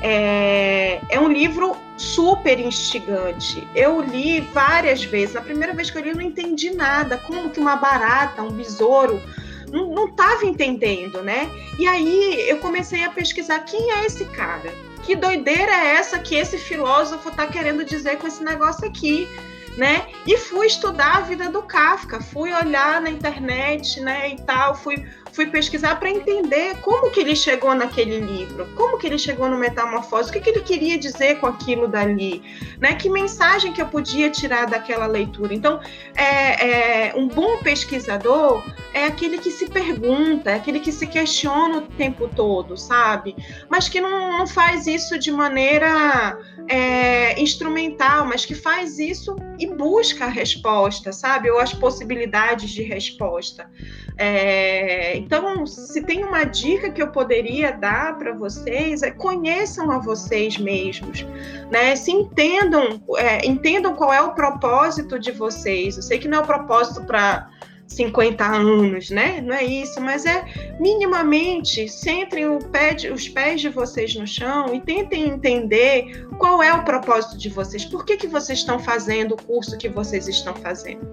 É, é, um livro super instigante. Eu li várias vezes. Na primeira vez que eu li, eu não entendi nada. Como que uma barata, um besouro, não estava entendendo, né? E aí eu comecei a pesquisar quem é esse cara. Que doideira é essa que esse filósofo está querendo dizer com esse negócio aqui? Né? E fui estudar a vida do Kafka, fui olhar na internet, né, e tal, fui fui pesquisar para entender como que ele chegou naquele livro, como que ele chegou no Metamorfose, o que, que ele queria dizer com aquilo dali, né? Que mensagem que eu podia tirar daquela leitura. Então, é, é, um bom pesquisador é aquele que se pergunta, é aquele que se questiona o tempo todo, sabe? Mas que não, não faz isso de maneira é, instrumental, mas que faz isso e busca a resposta, sabe? Ou as possibilidades de resposta. É, Então, se tem uma dica que eu poderia dar para vocês, é conheçam a vocês mesmos, né? Se entendam, é, entendam qual é o propósito de vocês. Eu sei que não é o propósito para 50 anos, né? Não é isso, mas é minimamente centrem pé de, os pés de vocês no chão e tentem entender qual é o propósito de vocês. Por que, que vocês estão fazendo o curso que vocês estão fazendo?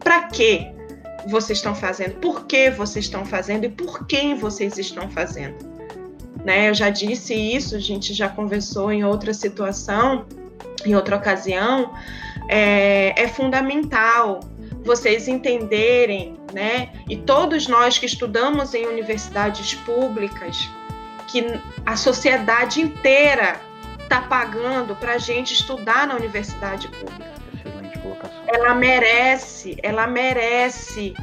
Para quê vocês estão fazendo? Por que vocês estão fazendo e por quem vocês estão fazendo? Né? Eu já disse isso, a gente já conversou em outra situação, em outra ocasião. É, é fundamental vocês entenderem, né? E todos nós que estudamos em universidades públicas, que a sociedade inteira está pagando para a gente estudar na universidade pública. Excelente colocação. Ela merece, ela merece,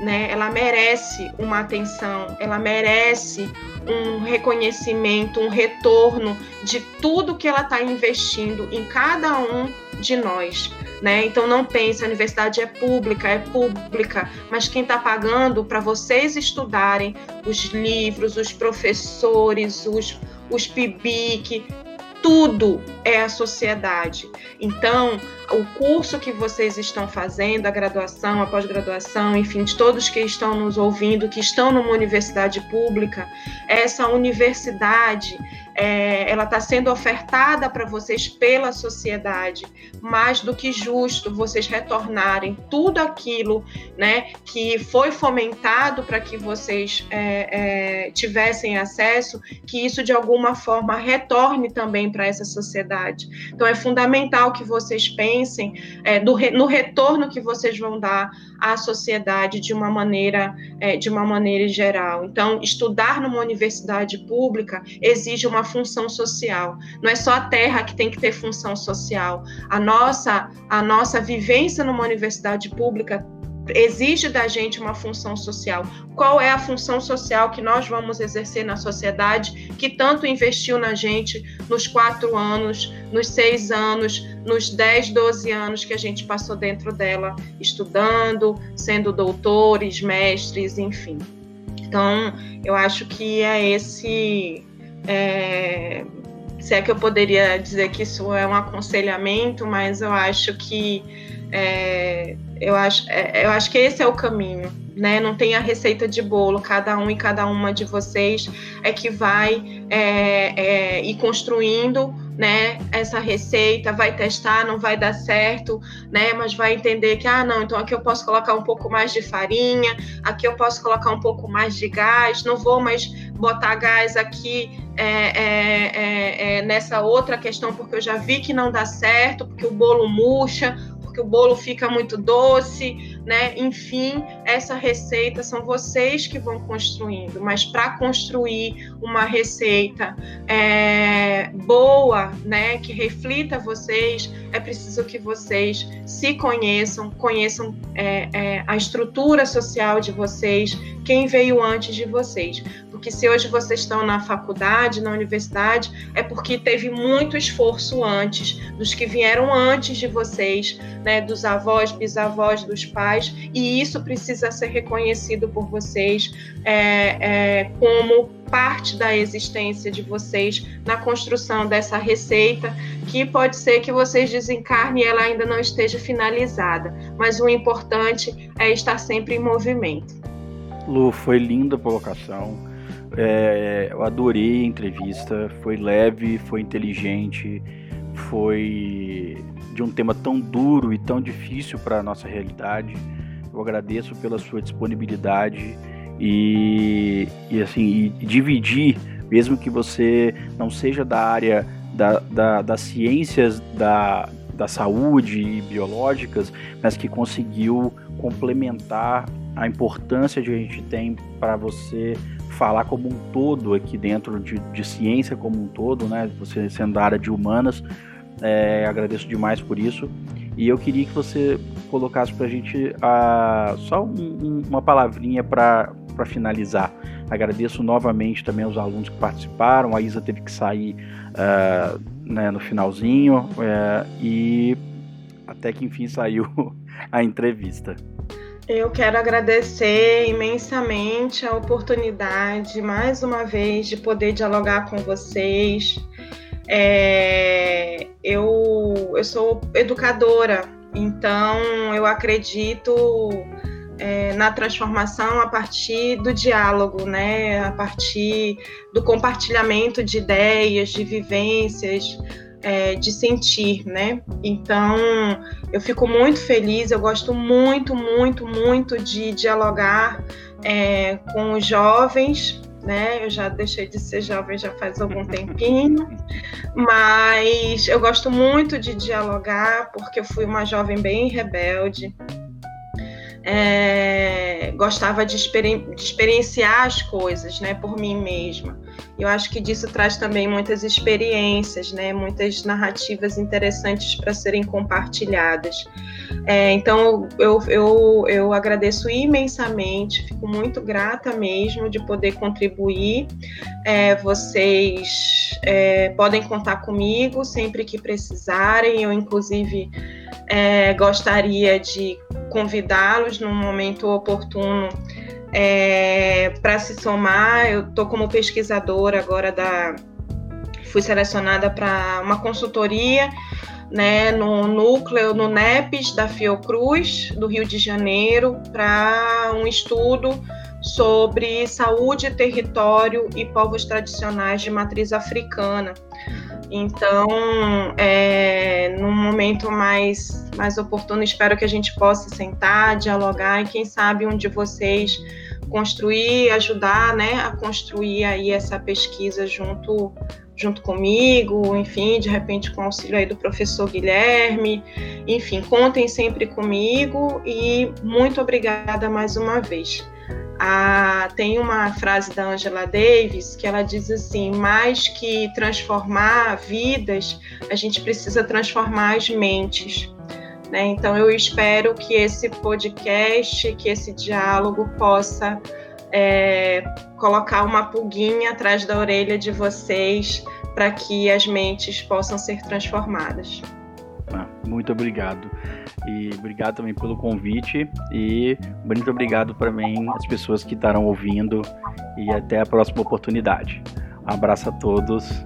né? Ela merece uma atenção, ela merece um reconhecimento, um retorno de tudo que ela está investindo em cada um de nós. Né? Então não pense, a universidade é pública, é pública, mas quem está pagando para vocês estudarem os livros, os professores, os, os PIBIC, tudo é a sociedade. Então, o curso que vocês estão fazendo, a graduação, a pós-graduação, enfim, de todos que estão nos ouvindo, que estão numa universidade pública, essa universidade é, ela está sendo ofertada para vocês pela sociedade, mais do que justo vocês retornarem tudo aquilo né, que foi fomentado para que vocês é, é, tivessem acesso, que isso de alguma forma retorne também para essa sociedade. Então é fundamental que vocês pensem é, do, no retorno que vocês vão dar à sociedade de uma maneira, é, de uma maneira geral. Então, estudar numa universidade pública exige uma função social. Não é só a terra que tem que ter função social. A nossa, a nossa vivência numa universidade pública exige da gente uma função social. Qual é a função social que nós vamos exercer na sociedade que tanto investiu na gente nos quatro anos, nos seis anos, nos 10, 12 anos que a gente passou dentro dela, estudando, sendo doutores, mestres, enfim. Então, eu acho que é esse. É, se é que eu poderia dizer que isso é um aconselhamento, mas eu acho que é, eu, acho, é, eu acho que esse é o caminho, né? Não tem a receita de bolo, cada um e cada uma de vocês é que vai é, é, ir construindo né, essa receita, vai testar, não vai dar certo, né, mas vai entender que, ah, não, então aqui eu posso colocar um pouco mais de farinha, aqui eu posso colocar um pouco mais de gás, não vou mais botar gás aqui é, é, é, é nessa outra questão, porque eu já vi que não dá certo, porque o bolo murcha, porque o bolo fica muito doce, né? Enfim, essa receita são vocês que vão construindo, mas para construir uma receita é, boa, né, que reflita vocês, é preciso que vocês se conheçam, conheçam é, é, a estrutura social de vocês, quem veio antes de vocês. Porque se hoje vocês estão na faculdade, na universidade, é porque teve muito esforço antes, dos que vieram antes de vocês, né, dos avós, bisavós, dos pais, e isso precisa ser reconhecido por vocês é, é, como parte da existência de vocês na construção dessa receita, que pode ser que vocês desencarnem e ela ainda não esteja finalizada, mas o importante é estar sempre em movimento. Lu, foi linda a colocação. É, eu adorei a entrevista. Foi leve, foi inteligente, foi de um tema tão duro e tão difícil para a nossa realidade. Eu agradeço pela sua disponibilidade e, e assim e dividir, mesmo que você não seja da área da, da, das ciências da, da saúde e biológicas, mas que conseguiu complementar a importância que a gente tem para você falar como um todo aqui dentro de, de, ciência como um todo, né? Você sendo da área de humanas, é, agradeço demais por isso. E eu queria que você colocasse para a gente só um, um, uma palavrinha para finalizar. Agradeço novamente também aos alunos que participaram. A Isa teve que sair uh, né, no finalzinho uh, e até que enfim saiu a entrevista. Eu quero agradecer imensamente a oportunidade, mais uma vez, de poder dialogar com vocês. É, eu, eu sou educadora, então eu acredito é, na transformação a partir do diálogo, né? a partir do compartilhamento de ideias, de vivências, é, de sentir, né? Então, eu fico muito feliz, eu gosto muito, muito, muito de dialogar é, com os jovens, né? Eu já deixei de ser jovem já faz algum tempinho, mas eu gosto muito de dialogar porque eu fui uma jovem bem rebelde. É, gostava de, de experienciar as coisas, né, por mim mesma. Eu acho que disso traz também muitas experiências, né? muitas narrativas interessantes para serem compartilhadas. É, então, eu, eu, eu agradeço imensamente, fico muito grata mesmo de poder contribuir. É, vocês é, podem contar comigo sempre que precisarem. Eu, inclusive, é, gostaria de convidá-los num momento oportuno é, para se somar, eu estou como pesquisadora agora da. Fui selecionada para uma consultoria né, no núcleo, no NEPES da Fiocruz, do Rio de Janeiro, para um estudo sobre saúde, território e povos tradicionais de matriz africana. Então, é, num momento mais, mais oportuno, espero que a gente possa sentar, dialogar e quem sabe um de vocês construir, ajudar, né, a construir aí essa pesquisa junto junto comigo, enfim, de repente com o auxílio aí do professor Guilherme, enfim, contem sempre comigo e muito obrigada mais uma vez. Ah, tem uma frase da Angela Davis que ela diz assim: mais que transformar vidas, a gente precisa transformar as mentes. Né? Então, eu espero que esse podcast, que esse diálogo possa é, colocar uma pulguinha atrás da orelha de vocês para que as mentes possam ser transformadas. Ah, muito obrigado. E obrigado também pelo convite. E muito obrigado também às pessoas que estarão ouvindo. E até a próxima oportunidade. Um abraço a todos.